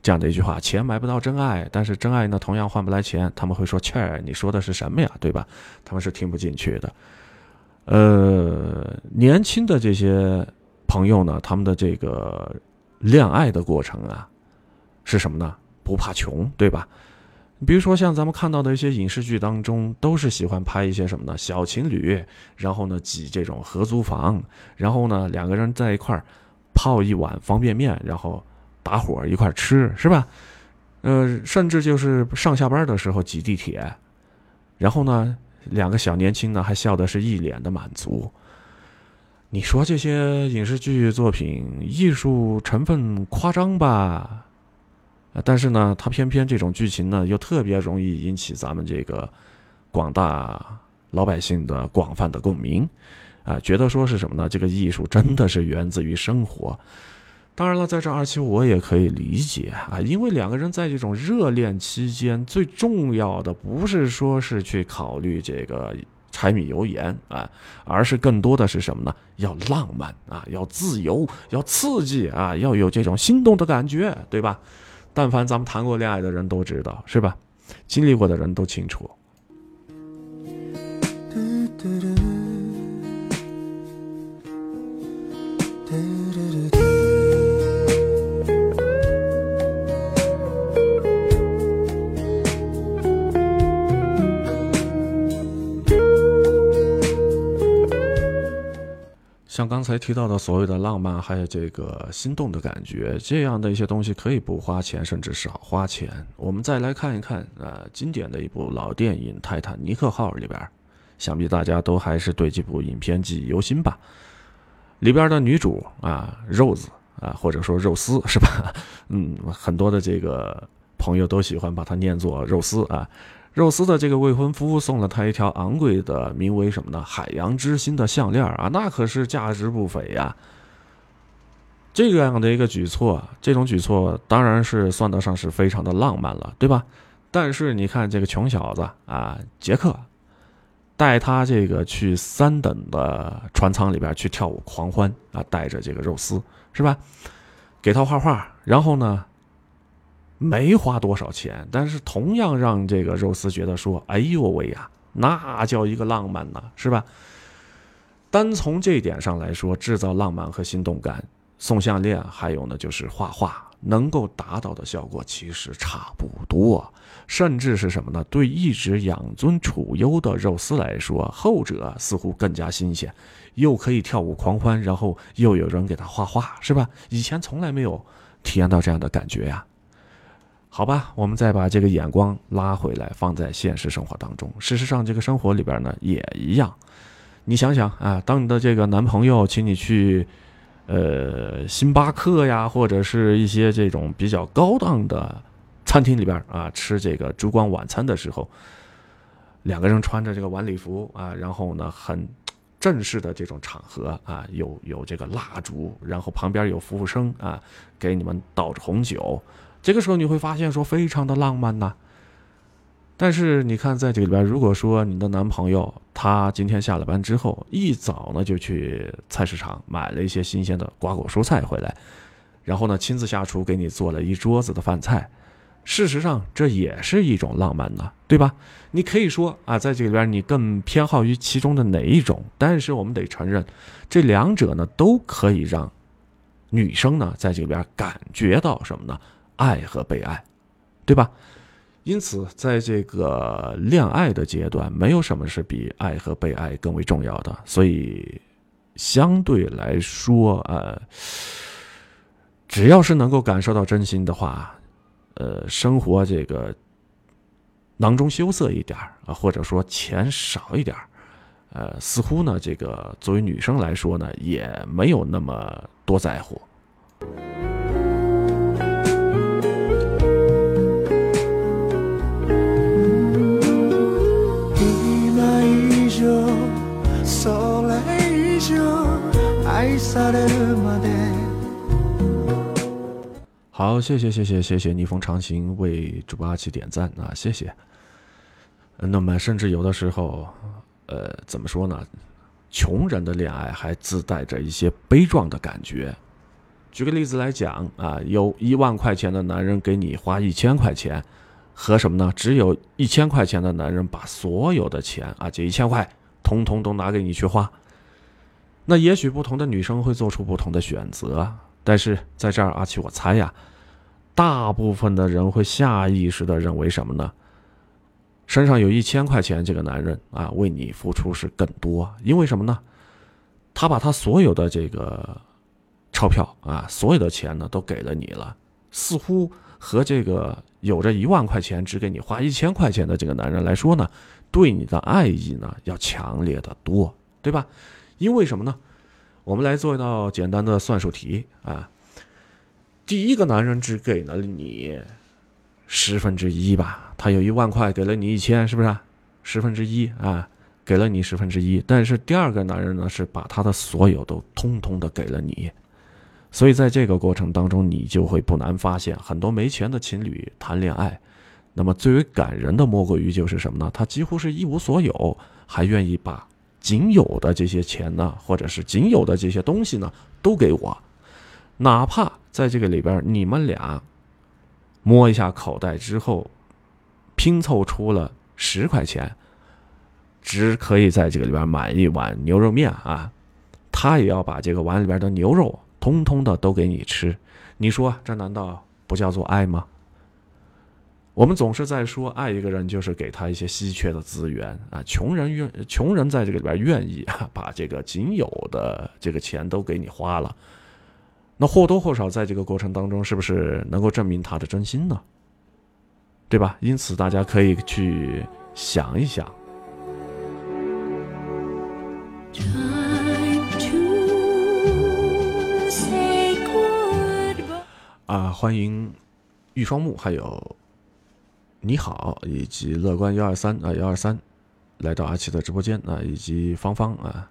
这样的一句话：钱买不到真爱，但是真爱呢同样换不来钱，他们会说：“切，你说的是什么呀？对吧？”他们是听不进去的。呃，年轻的这些朋友呢，他们的这个恋爱的过程啊，是什么呢？不怕穷，对吧？比如说像咱们看到的一些影视剧当中，都是喜欢拍一些什么呢？小情侣，然后呢挤这种合租房，然后呢两个人在一块儿泡一碗方便面，然后打伙儿一块吃，是吧？呃，甚至就是上下班的时候挤地铁，然后呢，两个小年轻呢还笑的是一脸的满足。你说这些影视剧作品艺术成分夸张吧？啊但是呢，它偏偏这种剧情呢又特别容易引起咱们这个广大老百姓的广泛的共鸣，啊，觉得说是什么呢？这个艺术真的是源自于生活。当然了，在这二期我也可以理解啊，因为两个人在这种热恋期间，最重要的不是说是去考虑这个柴米油盐啊，而是更多的是什么呢？要浪漫啊，要自由，要刺激啊，要有这种心动的感觉，对吧？但凡咱们谈过恋爱的人都知道，是吧？经历过的人都清楚。刚才提到的所谓的浪漫，还有这个心动的感觉，这样的一些东西可以不花钱，甚至少花钱。我们再来看一看，呃，经典的一部老电影《泰坦尼克号》里边，想必大家都还是对这部影片记忆犹新吧？里边的女主啊，Rose 啊，或者说肉丝是吧？嗯，很多的这个朋友都喜欢把它念作肉丝啊。肉丝的这个未婚夫送了她一条昂贵的，名为什么呢？海洋之心的项链啊，那可是价值不菲呀。这样的一个举措，这种举措当然是算得上是非常的浪漫了，对吧？但是你看这个穷小子啊，杰克，带他这个去三等的船舱里边去跳舞狂欢啊，带着这个肉丝是吧？给他画画，然后呢？没花多少钱，但是同样让这个肉丝觉得说：“哎呦喂呀，那叫一个浪漫呐，是吧？”单从这一点上来说，制造浪漫和心动感，送项链，还有呢就是画画，能够达到的效果其实差不多。甚至是什么呢？对一直养尊处优的肉丝来说，后者似乎更加新鲜，又可以跳舞狂欢，然后又有人给他画画，是吧？以前从来没有体验到这样的感觉呀。好吧，我们再把这个眼光拉回来，放在现实生活当中。事实上，这个生活里边呢也一样。你想想啊，当你的这个男朋友请你去，呃，星巴克呀，或者是一些这种比较高档的餐厅里边啊，吃这个烛光晚餐的时候，两个人穿着这个晚礼服啊，然后呢，很正式的这种场合啊，有有这个蜡烛，然后旁边有服务生啊，给你们倒着红酒。这个时候你会发现说非常的浪漫呐，但是你看在这里边，如果说你的男朋友他今天下了班之后，一早呢就去菜市场买了一些新鲜的瓜果蔬菜回来，然后呢亲自下厨给你做了一桌子的饭菜，事实上这也是一种浪漫呢，对吧？你可以说啊，在这里边你更偏好于其中的哪一种？但是我们得承认，这两者呢都可以让女生呢在这里边感觉到什么呢？爱和被爱，对吧？因此，在这个恋爱的阶段，没有什么是比爱和被爱更为重要的。所以，相对来说，呃，只要是能够感受到真心的话，呃，生活这个囊中羞涩一点啊，或者说钱少一点呃，似乎呢，这个作为女生来说呢，也没有那么多在乎。好，谢谢谢谢谢谢逆风长行为主播阿奇点赞啊，谢谢。那么甚至有的时候，呃，怎么说呢？穷人的恋爱还自带着一些悲壮的感觉。举个例子来讲啊，有一万块钱的男人给你花一千块钱，和什么呢？只有一千块钱的男人把所有的钱啊，这一千块通通都拿给你去花。那也许不同的女生会做出不同的选择，但是在这儿，阿奇我猜呀，大部分的人会下意识的认为什么呢？身上有一千块钱，这个男人啊，为你付出是更多，因为什么呢？他把他所有的这个钞票啊，所有的钱呢，都给了你了，似乎和这个有着一万块钱只给你花一千块钱的这个男人来说呢，对你的爱意呢要强烈的多，对吧？因为什么呢？我们来做一道简单的算术题啊。第一个男人只给了你十分之一吧，他有一万块，给了你一千，是不是？十分之一啊，给了你十分之一。但是第二个男人呢，是把他的所有都通通的给了你。所以在这个过程当中，你就会不难发现，很多没钱的情侣谈恋爱，那么最为感人的莫过于就是什么呢？他几乎是一无所有，还愿意把仅有的这些钱呢，或者是仅有的这些东西呢，都给我，哪怕。在这个里边，你们俩摸一下口袋之后，拼凑出了十块钱，只可以在这个里边买一碗牛肉面啊！他也要把这个碗里边的牛肉通通的都给你吃，你说这难道不叫做爱吗？我们总是在说爱一个人就是给他一些稀缺的资源啊，穷人愿穷人在这个里边愿意啊，把这个仅有的这个钱都给你花了。那或多或少在这个过程当中，是不是能够证明他的真心呢？对吧？因此，大家可以去想一想。啊，欢迎玉双木，还有你好，以及乐观幺二三啊幺二三，来到阿奇的直播间啊，以及芳芳啊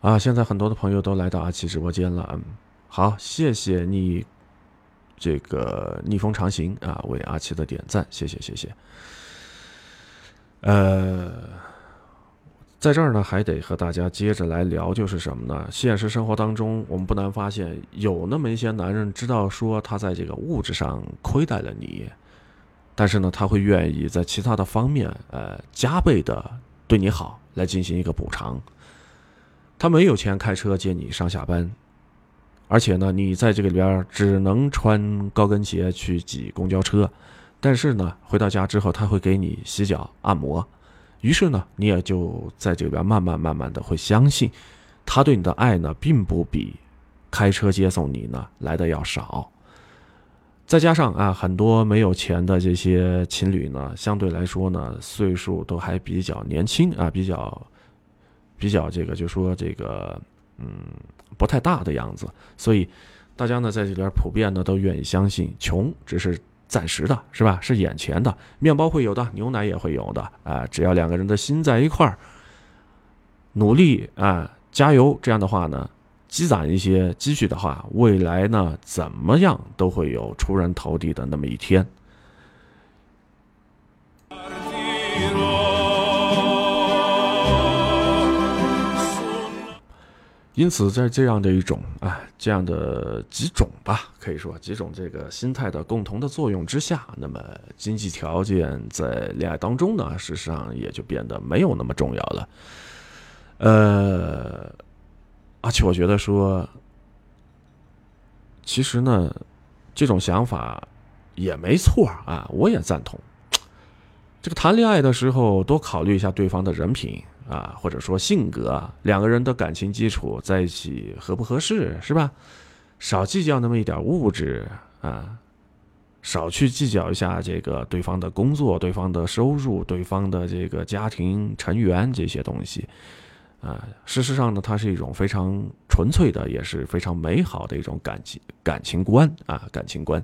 啊，现在很多的朋友都来到阿奇直播间了，嗯。好，谢谢你，这个逆风长行啊，为阿奇的点赞，谢谢谢谢。呃，在这儿呢，还得和大家接着来聊，就是什么呢？现实生活当中，我们不难发现，有那么一些男人，知道说他在这个物质上亏待了你，但是呢，他会愿意在其他的方面，呃，加倍的对你好，来进行一个补偿。他没有钱开车接你上下班。而且呢，你在这个里边只能穿高跟鞋去挤公交车，但是呢，回到家之后他会给你洗脚按摩，于是呢，你也就在这边慢慢慢慢的会相信，他对你的爱呢，并不比开车接送你呢来的要少。再加上啊，很多没有钱的这些情侣呢，相对来说呢，岁数都还比较年轻啊，比较比较这个，就说这个，嗯。不太大的样子，所以大家呢在这边普遍呢都愿意相信，穷只是暂时的，是吧？是眼前的，面包会有的，牛奶也会有的啊！只要两个人的心在一块儿，努力啊，加油，这样的话呢，积攒一些积蓄的话，未来呢怎么样都会有出人头地的那么一天。因此，在这样的一种啊，这样的几种吧，可以说几种这个心态的共同的作用之下，那么经济条件在恋爱当中呢，事实上也就变得没有那么重要了。呃，而且我觉得说，其实呢，这种想法也没错啊，我也赞同。这个谈恋爱的时候，多考虑一下对方的人品。啊，或者说性格，两个人的感情基础在一起合不合适，是吧？少计较那么一点物质啊，少去计较一下这个对方的工作、对方的收入、对方的这个家庭成员这些东西啊。事实上呢，它是一种非常纯粹的，也是非常美好的一种感情感情观啊，感情观。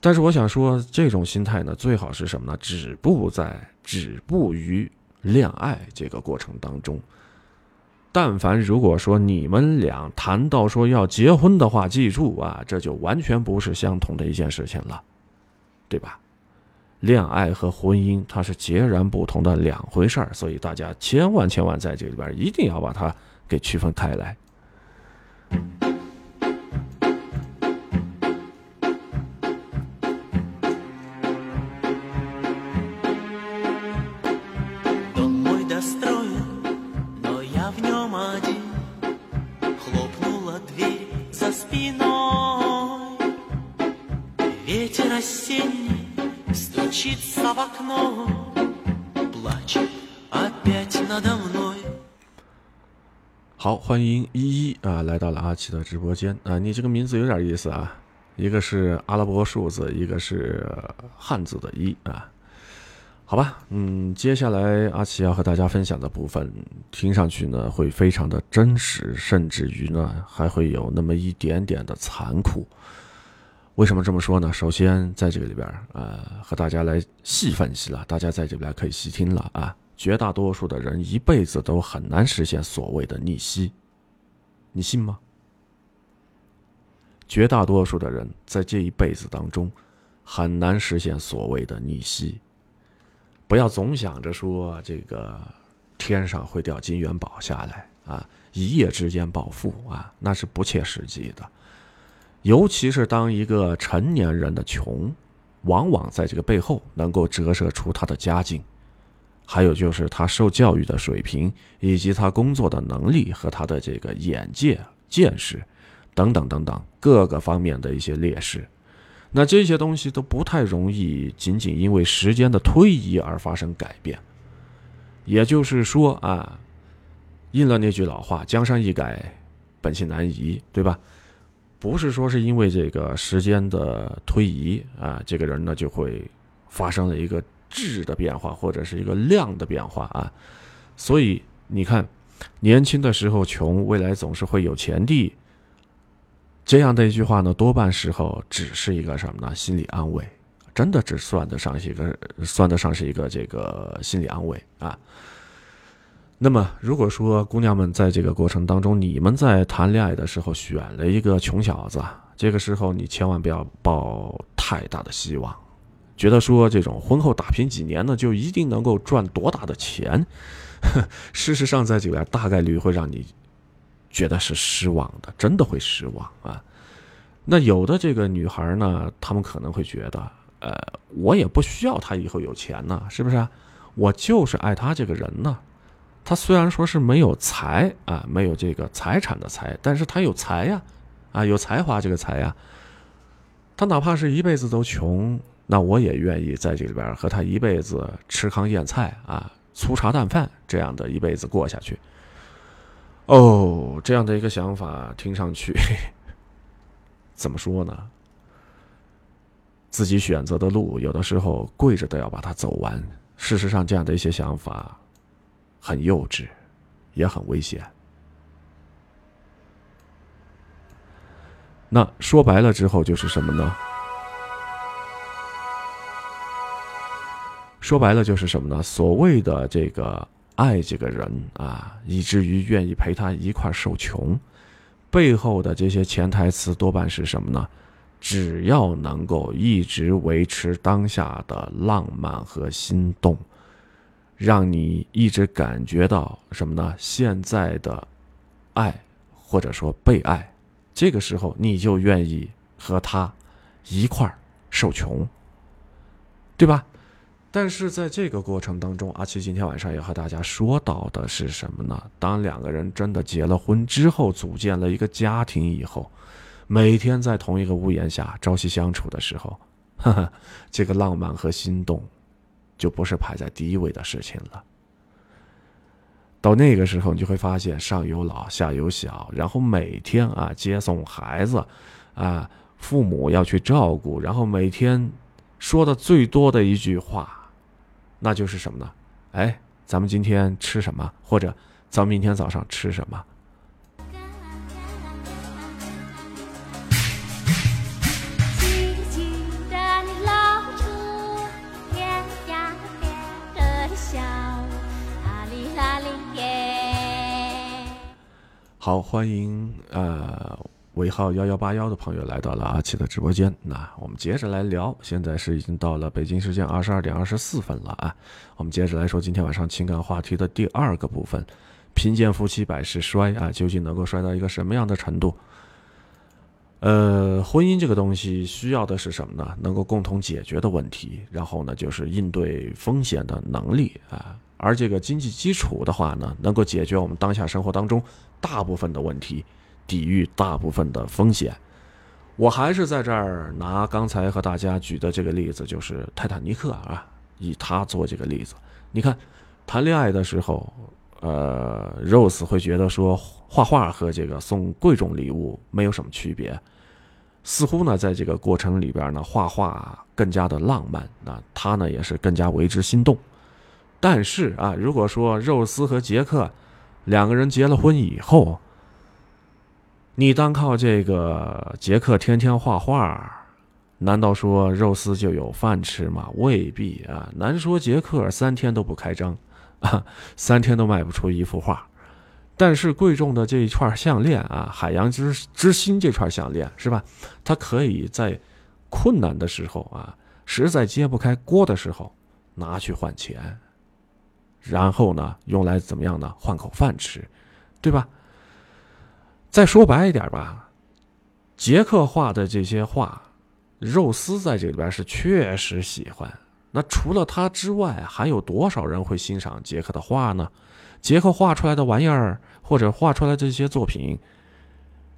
但是我想说，这种心态呢，最好是什么呢？止步在止步于。恋爱这个过程当中，但凡如果说你们俩谈到说要结婚的话，记住啊，这就完全不是相同的一件事情了，对吧？恋爱和婚姻它是截然不同的两回事儿，所以大家千万千万在这里边一定要把它给区分开来。好，欢迎依依啊，来到了阿奇的直播间啊！你这个名字有点意思啊，一个是阿拉伯数字，一个是汉字的一啊。好吧，嗯，接下来阿奇要和大家分享的部分，听上去呢会非常的真实，甚至于呢还会有那么一点点的残酷。为什么这么说呢？首先在这个里边，呃，和大家来细分析了，大家在这边可以细听了啊。绝大多数的人一辈子都很难实现所谓的逆袭，你信吗？绝大多数的人在这一辈子当中很难实现所谓的逆袭。不要总想着说这个天上会掉金元宝下来啊，一夜之间暴富啊，那是不切实际的。尤其是当一个成年人的穷，往往在这个背后能够折射出他的家境，还有就是他受教育的水平，以及他工作的能力和他的这个眼界、见识等等等等各个方面的一些劣势。那这些东西都不太容易，仅仅因为时间的推移而发生改变。也就是说啊，应了那句老话：“江山易改，本性难移”，对吧？不是说是因为这个时间的推移啊，这个人呢就会发生了一个质的变化，或者是一个量的变化啊。所以你看，年轻的时候穷，未来总是会有钱的。这样的一句话呢，多半时候只是一个什么呢？心理安慰，真的只算得上是一个，算得上是一个这个心理安慰啊。那么，如果说姑娘们在这个过程当中，你们在谈恋爱的时候选了一个穷小子，这个时候你千万不要抱太大的希望，觉得说这种婚后打拼几年呢，就一定能够赚多大的钱。事实上，在这边大概率会让你。觉得是失望的，真的会失望啊。那有的这个女孩呢，她们可能会觉得，呃，我也不需要他以后有钱呢，是不是？我就是爱他这个人呢。他虽然说是没有财啊，没有这个财产的财，但是他有才呀，啊，有才华这个才呀。他哪怕是一辈子都穷，那我也愿意在这里边和他一辈子吃糠咽菜啊，粗茶淡饭这样的一辈子过下去。哦，这样的一个想法听上去 怎么说呢？自己选择的路，有的时候跪着都要把它走完。事实上，这样的一些想法很幼稚，也很危险。那说白了之后就是什么呢？说白了就是什么呢？所谓的这个。爱这个人啊，以至于愿意陪他一块受穷，背后的这些潜台词多半是什么呢？只要能够一直维持当下的浪漫和心动，让你一直感觉到什么呢？现在的爱或者说被爱，这个时候你就愿意和他一块受穷，对吧？但是在这个过程当中，阿七今天晚上要和大家说到的是什么呢？当两个人真的结了婚之后，组建了一个家庭以后，每天在同一个屋檐下朝夕相处的时候，呵呵，这个浪漫和心动，就不是排在第一位的事情了。到那个时候，你就会发现上有老下有小，然后每天啊接送孩子，啊父母要去照顾，然后每天说的最多的一句话。那就是什么呢？哎，咱们今天吃什么？或者咱们明天早上吃什么？好，欢迎呃。尾号幺幺八幺的朋友来到了阿奇的直播间，那我们接着来聊。现在是已经到了北京时间二十二点二十四分了啊，我们接着来说今天晚上情感话题的第二个部分：贫贱夫妻百事衰啊，究竟能够衰到一个什么样的程度？呃，婚姻这个东西需要的是什么呢？能够共同解决的问题，然后呢，就是应对风险的能力啊。而这个经济基础的话呢，能够解决我们当下生活当中大部分的问题。抵御大部分的风险，我还是在这儿拿刚才和大家举的这个例子，就是泰坦尼克啊，以他做这个例子。你看，谈恋爱的时候，呃，Rose 会觉得说画画和这个送贵重礼物没有什么区别似乎呢，在这个过程里边呢，画画更加的浪漫，那他呢也是更加为之心动。但是啊，如果说肉丝和杰克两个人结了婚以后，你单靠这个杰克天天画画，难道说肉丝就有饭吃吗？未必啊，难说杰克三天都不开张啊，三天都卖不出一幅画。但是贵重的这一串项链啊，海洋之之心这串项链是吧？它可以在困难的时候啊，实在揭不开锅的时候拿去换钱，然后呢，用来怎么样呢？换口饭吃，对吧？再说白一点吧，杰克画的这些画，肉丝在这里边是确实喜欢。那除了他之外，还有多少人会欣赏杰克的画呢？杰克画出来的玩意儿，或者画出来这些作品，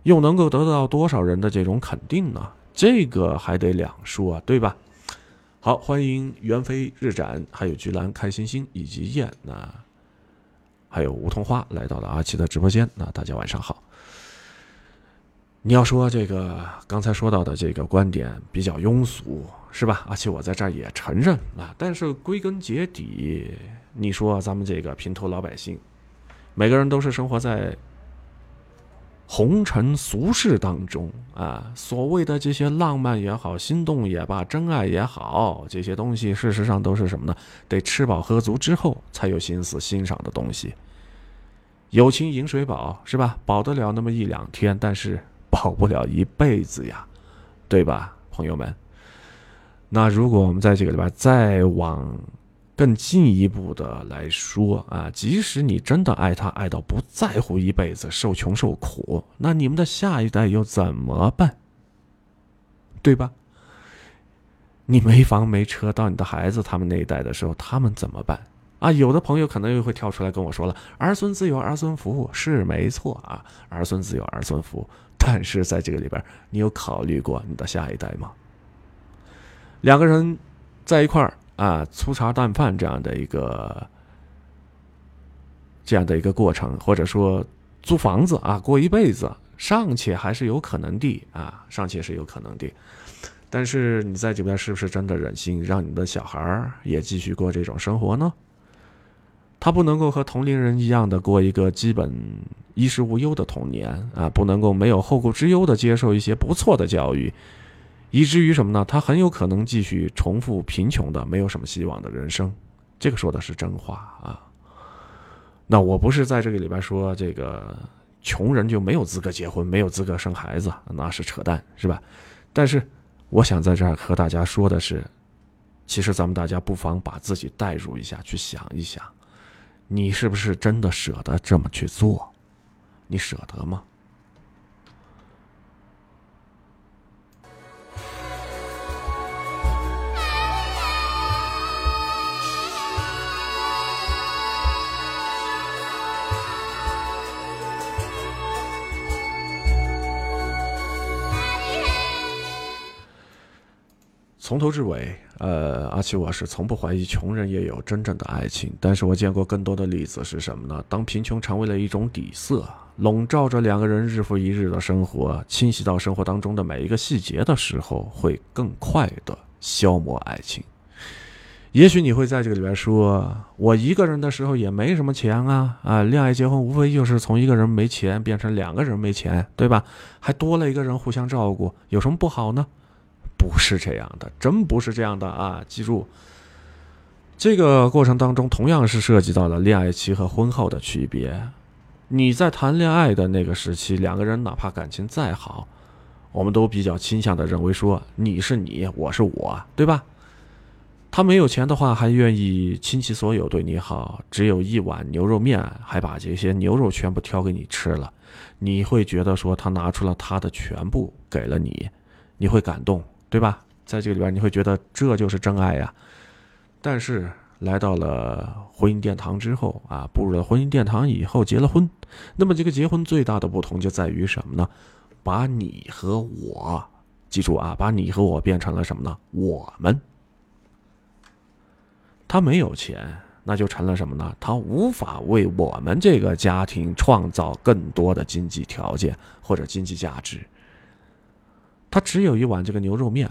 又能够得到多少人的这种肯定呢？这个还得两说，对吧？好，欢迎袁飞、日展，还有菊兰、开心心以及燕，那还有梧桐花来到了阿奇的直播间。那大家晚上好。你要说这个刚才说到的这个观点比较庸俗，是吧？而且我在这儿也承认啊，但是归根结底。你说咱们这个平头老百姓，每个人都是生活在红尘俗世当中啊。所谓的这些浪漫也好，心动也罢，真爱也好，这些东西事实上都是什么呢？得吃饱喝足之后才有心思欣赏的东西。友情饮水饱是吧？饱得了那么一两天，但是保不了一辈子呀，对吧，朋友们？那如果我们在这个里边再往……更进一步的来说啊，即使你真的爱他，爱到不在乎一辈子受穷受苦，那你们的下一代又怎么办？对吧？你没房没车，到你的孩子他们那一代的时候，他们怎么办？啊，有的朋友可能又会跳出来跟我说了：“儿孙自有儿孙福，是没错啊，儿孙自有儿孙福。”但是在这个里边，你有考虑过你的下一代吗？两个人在一块儿。啊，粗茶淡饭这样的一个这样的一个过程，或者说租房子啊，过一辈子尚且还是有可能的啊，尚且是有可能的。但是你在这边是不是真的忍心让你的小孩也继续过这种生活呢？他不能够和同龄人一样的过一个基本衣食无忧的童年啊，不能够没有后顾之忧的接受一些不错的教育。以至于什么呢？他很有可能继续重复贫穷的、没有什么希望的人生。这个说的是真话啊。那我不是在这个里边说这个穷人就没有资格结婚、没有资格生孩子，那是扯淡，是吧？但是我想在这儿和大家说的是，其实咱们大家不妨把自己代入一下，去想一想，你是不是真的舍得这么去做？你舍得吗？从头至尾，呃，而且我是从不怀疑穷人也有真正的爱情，但是我见过更多的例子是什么呢？当贫穷成为了一种底色，笼罩着两个人日复一日的生活，侵袭到生活当中的每一个细节的时候，会更快的消磨爱情。也许你会在这个里边说，我一个人的时候也没什么钱啊，啊，恋爱结婚无非就是从一个人没钱变成两个人没钱，对吧？还多了一个人互相照顾，有什么不好呢？不是这样的，真不是这样的啊！记住，这个过程当中同样是涉及到了恋爱期和婚后的区别。你在谈恋爱的那个时期，两个人哪怕感情再好，我们都比较倾向的认为说你是你，我是我，对吧？他没有钱的话，还愿意倾其所有对你好，只有一碗牛肉面，还把这些牛肉全部挑给你吃了，你会觉得说他拿出了他的全部给了你，你会感动。对吧？在这个里边，你会觉得这就是真爱呀。但是来到了婚姻殿堂之后啊，步入了婚姻殿堂以后，结了婚，那么这个结婚最大的不同就在于什么呢？把你和我，记住啊，把你和我变成了什么呢？我们。他没有钱，那就成了什么呢？他无法为我们这个家庭创造更多的经济条件或者经济价值。他只有一碗这个牛肉面，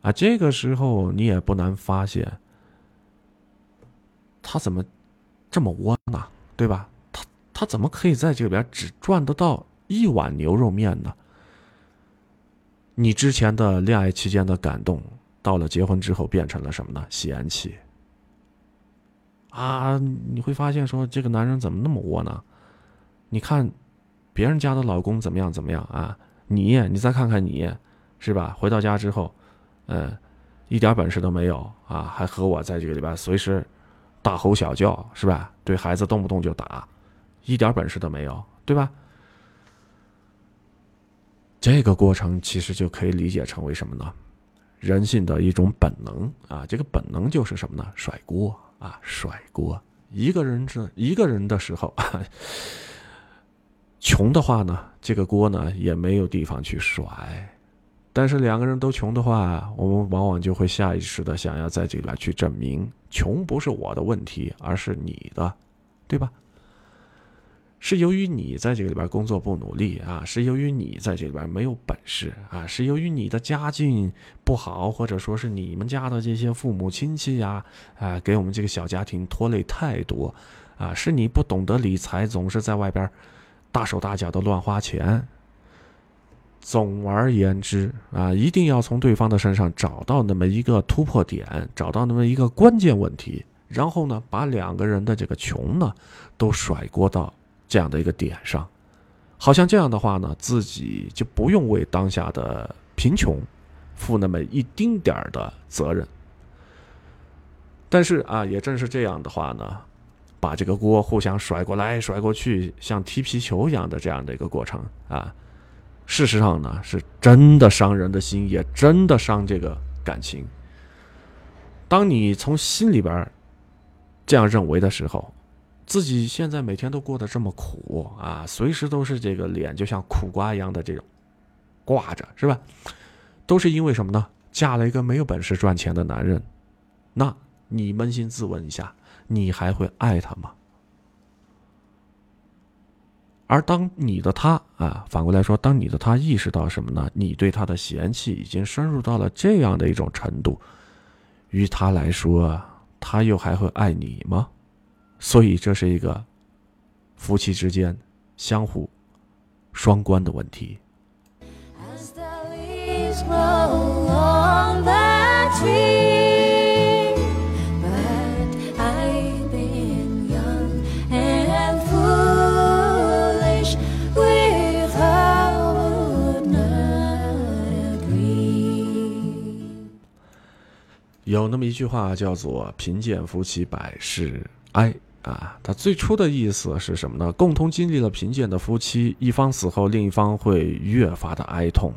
啊，这个时候你也不难发现，他怎么这么窝囊，对吧？他他怎么可以在这里边只赚得到一碗牛肉面呢？你之前的恋爱期间的感动，到了结婚之后变成了什么呢？嫌弃。啊，你会发现说这个男人怎么那么窝囊？你看，别人家的老公怎么样怎么样啊？你你再看看你，是吧？回到家之后，嗯，一点本事都没有啊，还和我在这个里边随时大吼小叫，是吧？对孩子动不动就打，一点本事都没有，对吧？这个过程其实就可以理解成为什么呢？人性的一种本能啊，这个本能就是什么呢？甩锅。啊，甩锅！一个人这一个人的时候，穷的话呢，这个锅呢也没有地方去甩；但是两个人都穷的话，我们往往就会下意识的想要在这里边去证明，穷不是我的问题，而是你的，对吧？是由于你在这个里边工作不努力啊，是由于你在这里边没有本事啊，是由于你的家境不好，或者说是你们家的这些父母亲戚呀，啊，给我们这个小家庭拖累太多，啊，是你不懂得理财，总是在外边大手大脚的乱花钱。总而言之啊，一定要从对方的身上找到那么一个突破点，找到那么一个关键问题，然后呢，把两个人的这个穷呢，都甩锅到。这样的一个点上，好像这样的话呢，自己就不用为当下的贫穷负那么一丁点儿的责任。但是啊，也正是这样的话呢，把这个锅互相甩过来甩过去，像踢皮球一样的这样的一个过程啊，事实上呢，是真的伤人的心，也真的伤这个感情。当你从心里边这样认为的时候。自己现在每天都过得这么苦啊，随时都是这个脸就像苦瓜一样的这种挂着，是吧？都是因为什么呢？嫁了一个没有本事赚钱的男人，那你扪心自问一下，你还会爱他吗？而当你的他啊，反过来说，当你的他意识到什么呢？你对他的嫌弃已经深入到了这样的一种程度，于他来说，他又还会爱你吗？所以，这是一个夫妻之间相互双关的问题。有那么一句话叫做“贫贱夫妻百事哀”。啊，它最初的意思是什么呢？共同经历了贫贱的夫妻，一方死后，另一方会越发的哀痛。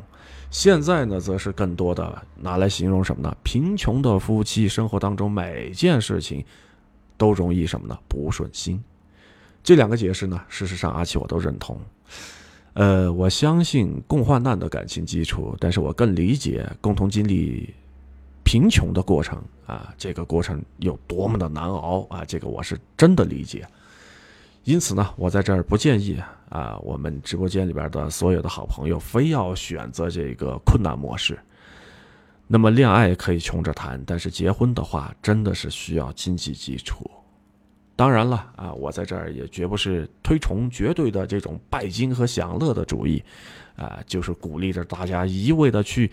现在呢，则是更多的拿来形容什么呢？贫穷的夫妻生活当中每件事情都容易什么呢？不顺心。这两个解释呢，事实上阿奇我都认同。呃，我相信共患难的感情基础，但是我更理解共同经历。贫穷的过程啊，这个过程有多么的难熬啊！这个我是真的理解。因此呢，我在这儿不建议啊，我们直播间里边的所有的好朋友非要选择这个困难模式。那么，恋爱可以穷着谈，但是结婚的话，真的是需要经济基础。当然了啊，我在这儿也绝不是推崇绝对的这种拜金和享乐的主义，啊，就是鼓励着大家一味的去。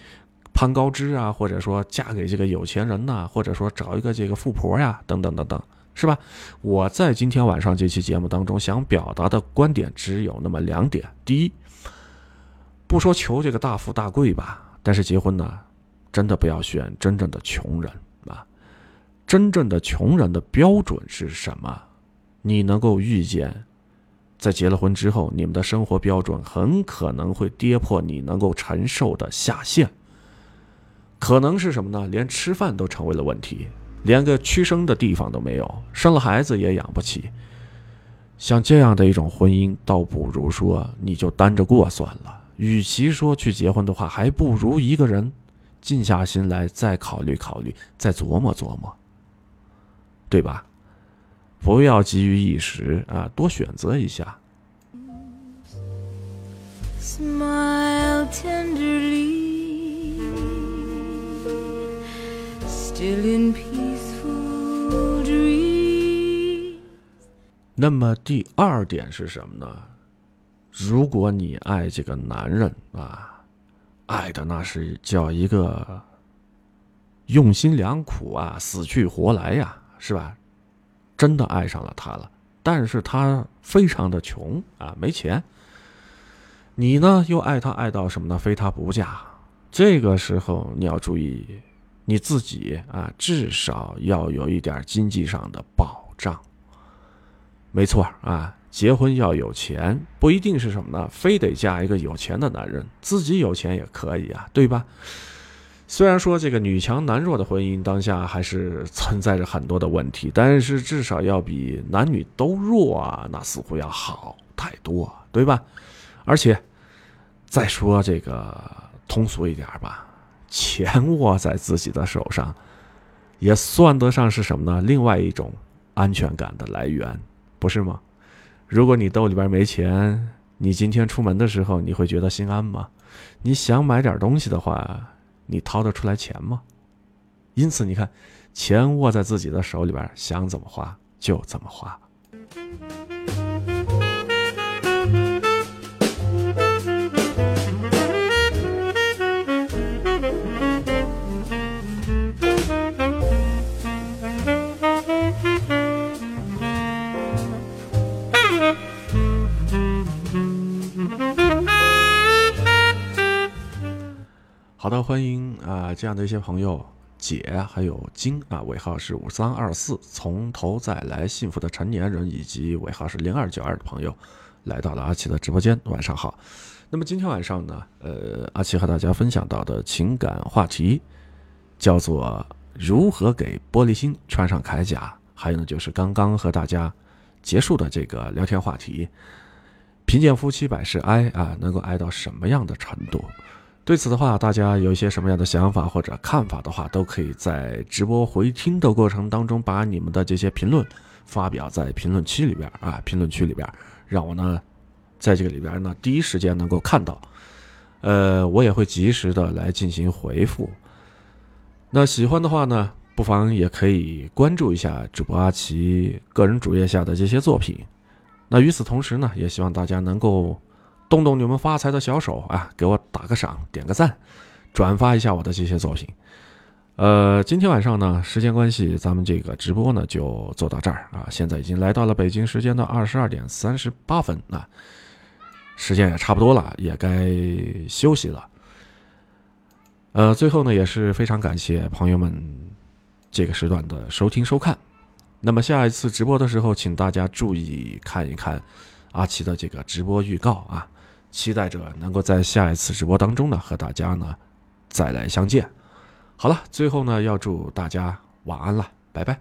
攀高枝啊，或者说嫁给这个有钱人呐，或者说找一个这个富婆呀，等等等等，是吧？我在今天晚上这期节目当中想表达的观点只有那么两点：第一，不说求这个大富大贵吧，但是结婚呢，真的不要选真正的穷人啊！真正的穷人的标准是什么？你能够预见，在结了婚之后，你们的生活标准很可能会跌破你能够承受的下限。可能是什么呢？连吃饭都成为了问题，连个屈生的地方都没有，生了孩子也养不起。像这样的一种婚姻，倒不如说你就单着过算了。与其说去结婚的话，还不如一个人静下心来再考虑考虑，再琢磨琢磨，对吧？不要急于一时啊，多选择一下。Smile tenderly. 那么第二点是什么呢？如果你爱这个男人啊，爱的那是叫一个用心良苦啊，死去活来呀，是吧？真的爱上了他了，但是他非常的穷啊，没钱。你呢，又爱他爱到什么呢？非他不嫁。这个时候你要注意，你自己啊，至少要有一点经济上的保障。没错啊，结婚要有钱，不一定是什么呢？非得嫁一个有钱的男人，自己有钱也可以啊，对吧？虽然说这个女强男弱的婚姻当下还是存在着很多的问题，但是至少要比男女都弱啊，那似乎要好太多，对吧？而且再说这个通俗一点吧，钱握在自己的手上，也算得上是什么呢？另外一种安全感的来源，不是吗？如果你兜里边没钱，你今天出门的时候你会觉得心安吗？你想买点东西的话。你掏得出来钱吗？因此，你看，钱握在自己的手里边，想怎么花就怎么花。欢迎啊，这样的一些朋友，姐还有金啊，尾号是五三二四，从头再来，幸福的成年人，以及尾号是零二九二的朋友，来到了阿奇的直播间，晚上好。那么今天晚上呢，呃，阿奇和大家分享到的情感话题叫做如何给玻璃心穿上铠甲，还有呢，就是刚刚和大家结束的这个聊天话题，贫贱夫妻百事哀啊，能够哀到什么样的程度？对此的话，大家有一些什么样的想法或者看法的话，都可以在直播回听的过程当中，把你们的这些评论发表在评论区里边啊，评论区里边，让我呢，在这个里边呢，第一时间能够看到，呃，我也会及时的来进行回复。那喜欢的话呢，不妨也可以关注一下主播阿奇个人主页下的这些作品。那与此同时呢，也希望大家能够。动动你们发财的小手啊，给我打个赏，点个赞，转发一下我的这些作品。呃，今天晚上呢，时间关系，咱们这个直播呢就做到这儿啊。现在已经来到了北京时间的二十二点三十八分啊，时间也差不多了，也该休息了。呃，最后呢，也是非常感谢朋友们这个时段的收听收看。那么下一次直播的时候，请大家注意看一看阿奇的这个直播预告啊。期待着能够在下一次直播当中呢，和大家呢再来相见。好了，最后呢要祝大家晚安了，拜拜。